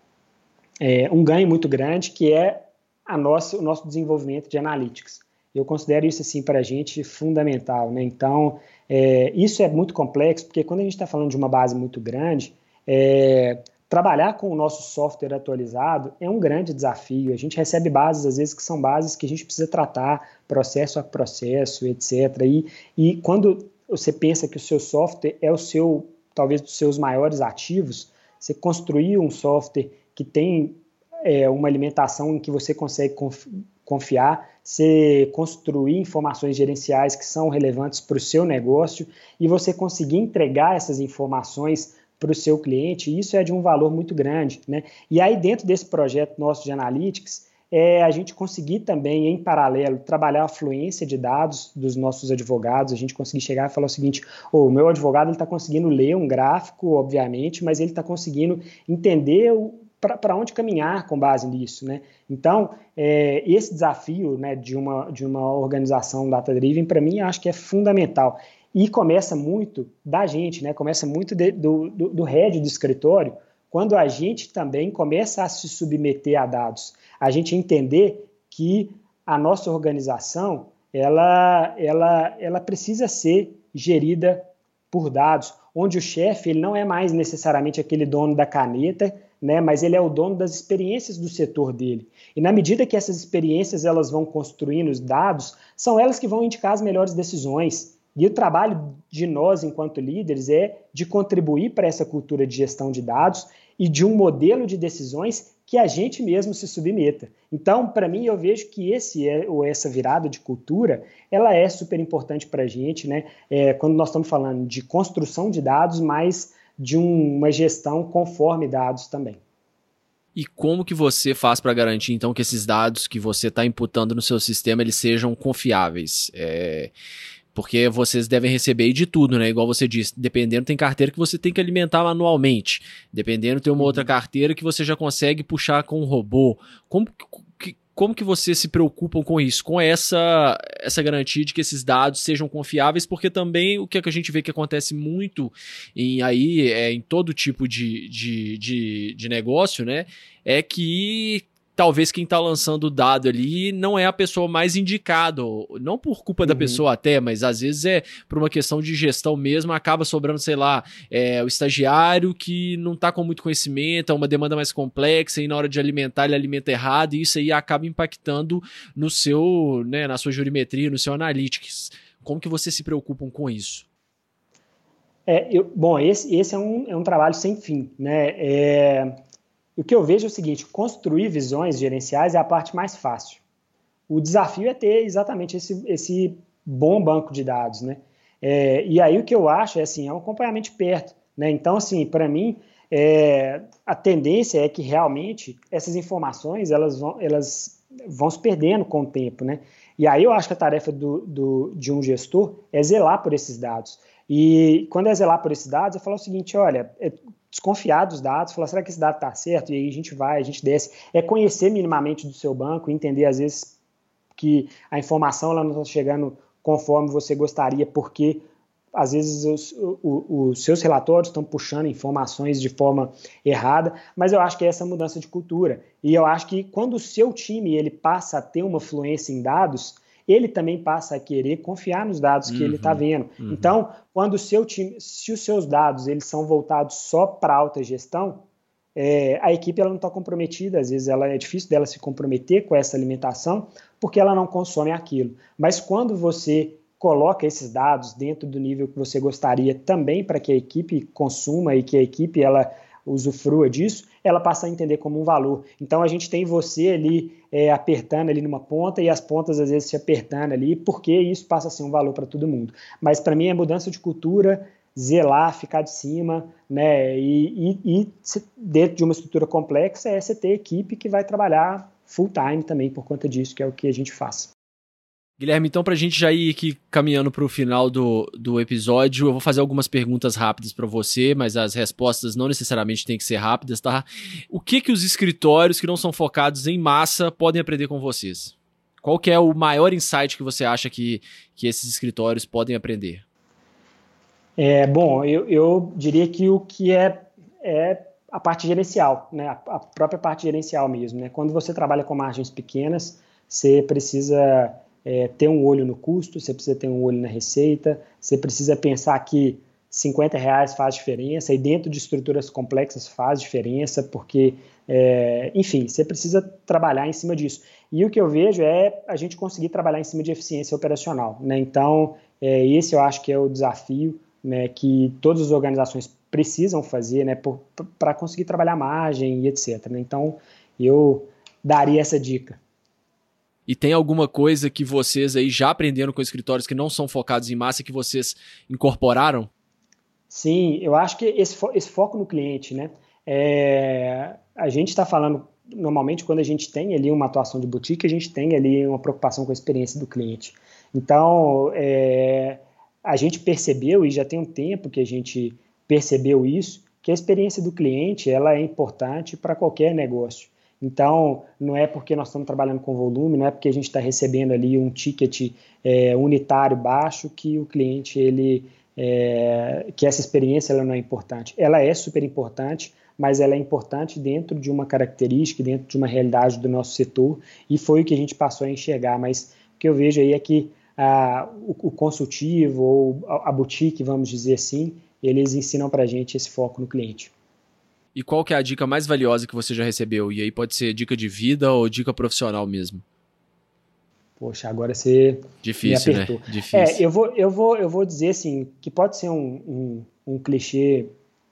é, um ganho muito grande, que é a nossa, o nosso desenvolvimento de analytics. Eu considero isso assim para a gente fundamental. Né? Então, é, isso é muito complexo, porque quando a gente está falando de uma base muito grande, é, trabalhar com o nosso software atualizado é um grande desafio. A gente recebe bases, às vezes, que são bases que a gente precisa tratar processo a processo, etc. E, e quando você pensa que o seu software é o seu, talvez, dos seus maiores ativos, você construir um software que tem é, uma alimentação em que você consegue confiar, você construir informações gerenciais que são relevantes para o seu negócio e você conseguir entregar essas informações para o seu cliente, isso é de um valor muito grande. Né? E aí, dentro desse projeto nosso de Analytics, é a gente conseguir também, em paralelo, trabalhar a fluência de dados dos nossos advogados, a gente conseguir chegar e falar o seguinte, oh, o meu advogado está conseguindo ler um gráfico, obviamente, mas ele está conseguindo entender para onde caminhar com base nisso, né? Então, é, esse desafio né, de, uma, de uma organização data-driven, para mim, acho que é fundamental. E começa muito da gente, né? começa muito de, do, do, do head do escritório, quando a gente também começa a se submeter a dados. A gente entender que a nossa organização ela, ela, ela precisa ser gerida por dados, onde o chefe ele não é mais necessariamente aquele dono da caneta, né, mas ele é o dono das experiências do setor dele. E na medida que essas experiências elas vão construindo os dados, são elas que vão indicar as melhores decisões. E o trabalho de nós, enquanto líderes, é de contribuir para essa cultura de gestão de dados e de um modelo de decisões que a gente mesmo se submeta. Então, para mim, eu vejo que esse é, ou essa virada de cultura, ela é super importante para a gente, né? É, quando nós estamos falando de construção de dados, mas de um, uma gestão conforme dados também. E como que você faz para garantir, então, que esses dados que você está imputando no seu sistema, eles sejam confiáveis? É porque vocês devem receber de tudo, né? Igual você disse, dependendo tem carteira que você tem que alimentar manualmente, dependendo tem uma outra uhum. carteira que você já consegue puxar com um robô. Como que, como que vocês se preocupam com isso, com essa essa garantia de que esses dados sejam confiáveis, porque também o que, é que a gente vê que acontece muito em aí é, em todo tipo de, de, de, de negócio, né? É que talvez quem está lançando o dado ali não é a pessoa mais indicada, não por culpa uhum. da pessoa até, mas às vezes é por uma questão de gestão mesmo, acaba sobrando, sei lá, é, o estagiário que não está com muito conhecimento, é uma demanda mais complexa e na hora de alimentar ele alimenta errado e isso aí acaba impactando no seu, né, na sua jurimetria, no seu analytics. Como que vocês se preocupam com isso? É, eu, bom, esse, esse é, um, é um trabalho sem fim, né? É, o que eu vejo é o seguinte: construir visões gerenciais é a parte mais fácil. O desafio é ter exatamente esse, esse bom banco de dados, né? É, e aí o que eu acho é assim, é um acompanhamento perto, né? Então, assim, para mim, é, a tendência é que realmente essas informações elas vão, elas vão se perdendo com o tempo, né? E aí eu acho que a tarefa do, do, de um gestor é zelar por esses dados. E quando é zelar por esses dados, eu falo o seguinte: olha, é, desconfiar dos dados, falar, será que esse dado está certo? E aí a gente vai, a gente desce. É conhecer minimamente do seu banco, entender às vezes que a informação ela não está chegando conforme você gostaria, porque às vezes os, os, os seus relatórios estão puxando informações de forma errada, mas eu acho que é essa mudança de cultura. E eu acho que quando o seu time ele passa a ter uma fluência em dados, ele também passa a querer confiar nos dados que tá uhum, ele está vendo. Uhum. Então, quando o seu time, se os seus dados eles são voltados só para alta gestão, é, a equipe ela não está comprometida, às vezes ela é difícil dela se comprometer com essa alimentação, porque ela não consome aquilo. Mas quando você coloca esses dados dentro do nível que você gostaria também para que a equipe consuma e que a equipe ela usufrua disso, ela passa a entender como um valor. Então a gente tem você ali é, apertando ali numa ponta e as pontas às vezes se apertando ali, porque isso passa a ser um valor para todo mundo. Mas para mim é mudança de cultura, zelar, ficar de cima, né? E, e, e, dentro de uma estrutura complexa é você ter equipe que vai trabalhar full time também por conta disso, que é o que a gente faz. Guilherme, então, para a gente já ir aqui caminhando para o final do, do episódio, eu vou fazer algumas perguntas rápidas para você, mas as respostas não necessariamente têm que ser rápidas, tá? O que que os escritórios que não são focados em massa podem aprender com vocês? Qual que é o maior insight que você acha que, que esses escritórios podem aprender? É, bom, eu, eu diria que o que é, é a parte gerencial, né? A, a própria parte gerencial mesmo, né? Quando você trabalha com margens pequenas, você precisa é, ter um olho no custo, você precisa ter um olho na receita, você precisa pensar que 50 reais faz diferença e dentro de estruturas complexas faz diferença, porque, é, enfim, você precisa trabalhar em cima disso. E o que eu vejo é a gente conseguir trabalhar em cima de eficiência operacional. Né? Então, é, esse eu acho que é o desafio né, que todas as organizações precisam fazer né, para conseguir trabalhar margem e etc. Né? Então, eu daria essa dica. E tem alguma coisa que vocês aí já aprenderam com escritórios que não são focados em massa que vocês incorporaram? Sim, eu acho que esse, fo esse foco no cliente, né? É, a gente está falando, normalmente, quando a gente tem ali uma atuação de boutique, a gente tem ali uma preocupação com a experiência do cliente. Então, é, a gente percebeu, e já tem um tempo que a gente percebeu isso, que a experiência do cliente ela é importante para qualquer negócio. Então, não é porque nós estamos trabalhando com volume, não é porque a gente está recebendo ali um ticket é, unitário baixo que o cliente, ele, é, que essa experiência ela não é importante. Ela é super importante, mas ela é importante dentro de uma característica, dentro de uma realidade do nosso setor, e foi o que a gente passou a enxergar. Mas o que eu vejo aí é que o, o, consultivo ou a boutique, vamos dizer assim, eles ensinam para a gente esse foco no cliente. E qual que é a dica mais valiosa que você já recebeu? E aí pode ser dica de vida ou dica profissional mesmo. Poxa, agora você Difícil, me apertou. né? Difícil. É, eu vou, eu vou, eu vou dizer assim que pode ser um, um, um clichê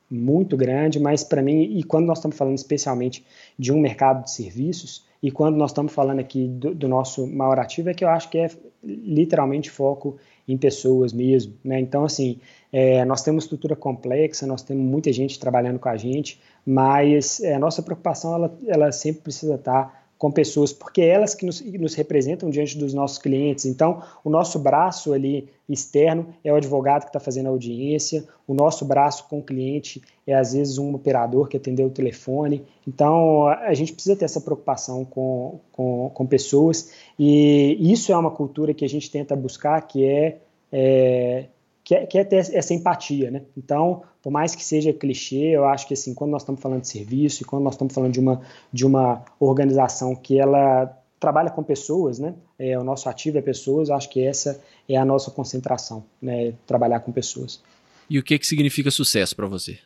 muito grande, mas para mim e quando nós estamos falando especialmente de um mercado de serviços e quando nós estamos falando aqui do, do nosso maior ativo é que eu acho que é literalmente foco em pessoas mesmo, né? Então assim, é, nós temos estrutura complexa, nós temos muita gente trabalhando com a gente, mas é, a nossa preocupação ela, ela sempre precisa estar com pessoas, porque é elas que nos, nos, representam diante dos nossos clientes. Então, o nosso braço ali externo é o advogado que está fazendo a audiência, o nosso braço com o cliente é às vezes um operador que atendeu o telefone. Então, a, gente precisa ter essa preocupação com, com, com, pessoas e isso é uma cultura que a gente tenta buscar, que é, é que é, que é ter essa empatia, né? Então, por mais que seja clichê, eu acho que assim, quando nós estamos falando de serviço e quando nós estamos falando de uma, de uma organização que ela trabalha com pessoas, né? É, o nosso ativo é pessoas, eu acho que essa é a nossa concentração, né? Trabalhar com pessoas. E o que, que significa sucesso para você?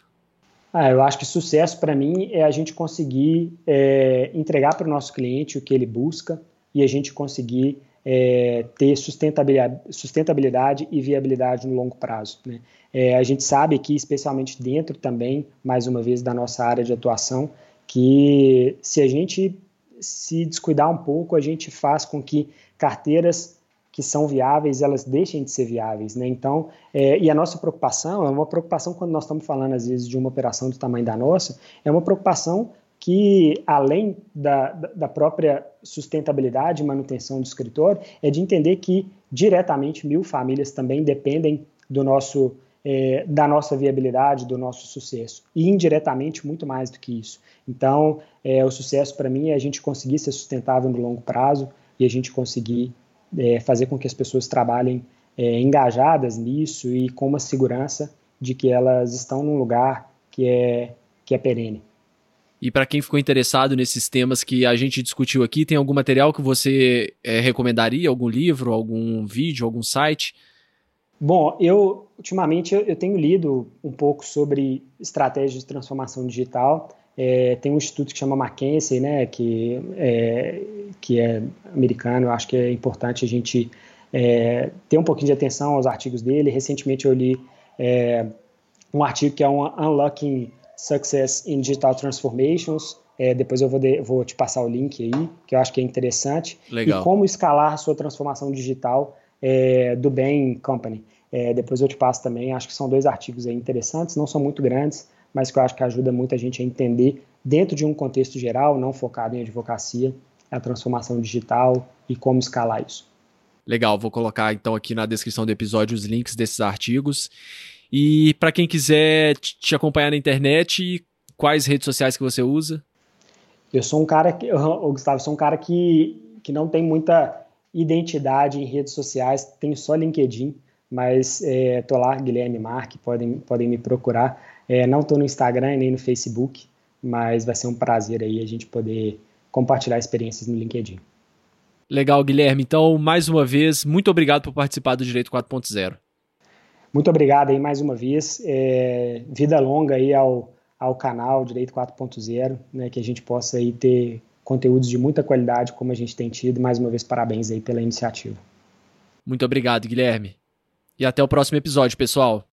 Ah, eu acho que sucesso para mim é a gente conseguir é, entregar para o nosso cliente o que ele busca e a gente conseguir é, ter sustentabilidade, sustentabilidade e viabilidade no longo prazo. Né? É, a gente sabe aqui, especialmente dentro também, mais uma vez, da nossa área de atuação, que se a gente se descuidar um pouco, a gente faz com que carteiras que são viáveis, elas deixem de ser viáveis, né? Então, é, e a nossa preocupação é uma preocupação quando nós estamos falando às vezes de uma operação do tamanho da nossa, é uma preocupação que, além da, da própria sustentabilidade e manutenção do escritório, é de entender que diretamente mil famílias também dependem do nosso, é, da nossa viabilidade, do nosso sucesso, e indiretamente muito mais do que isso. Então, é, o sucesso para mim é a gente conseguir ser sustentável no longo prazo e a gente conseguir é, fazer com que as pessoas trabalhem é, engajadas nisso e com uma segurança de que elas estão num lugar que é, que é perene. E para quem ficou interessado nesses temas que a gente discutiu aqui, tem algum material que você é, recomendaria? Algum livro, algum vídeo, algum site? Bom, eu ultimamente eu, eu tenho lido um pouco sobre estratégias de transformação digital. É, tem um instituto que chama McKinsey, né, que é, que é americano. Eu acho que é importante a gente é, ter um pouquinho de atenção aos artigos dele. Recentemente eu li é, um artigo que é um Unlocking Success in Digital Transformations. É, depois eu vou, de, vou, te passar o link aí, que eu acho que é interessante. Legal. E como escalar a sua transformação digital é, do Bain Company. É, depois eu te passo também. Acho que são dois artigos aí interessantes, não são muito grandes, mas que eu acho que ajuda muito a gente a entender, dentro de um contexto geral, não focado em advocacia, a transformação digital e como escalar isso. Legal, vou colocar então aqui na descrição do episódio os links desses artigos. E para quem quiser te acompanhar na internet, quais redes sociais que você usa? Eu sou um cara que, eu, Gustavo, sou um cara que, que não tem muita identidade em redes sociais, tenho só LinkedIn, mas estou é, lá, Guilherme Marque, podem, podem me procurar. É, não estou no Instagram nem no Facebook, mas vai ser um prazer aí a gente poder compartilhar experiências no LinkedIn. Legal, Guilherme. Então, mais uma vez, muito obrigado por participar do Direito 4.0. Muito obrigado aí mais uma vez. É, vida longa aí ao, ao canal Direito 4.0, né, que a gente possa aí ter conteúdos de muita qualidade como a gente tem tido. Mais uma vez, parabéns aí pela iniciativa. Muito obrigado, Guilherme. E até o próximo episódio, pessoal.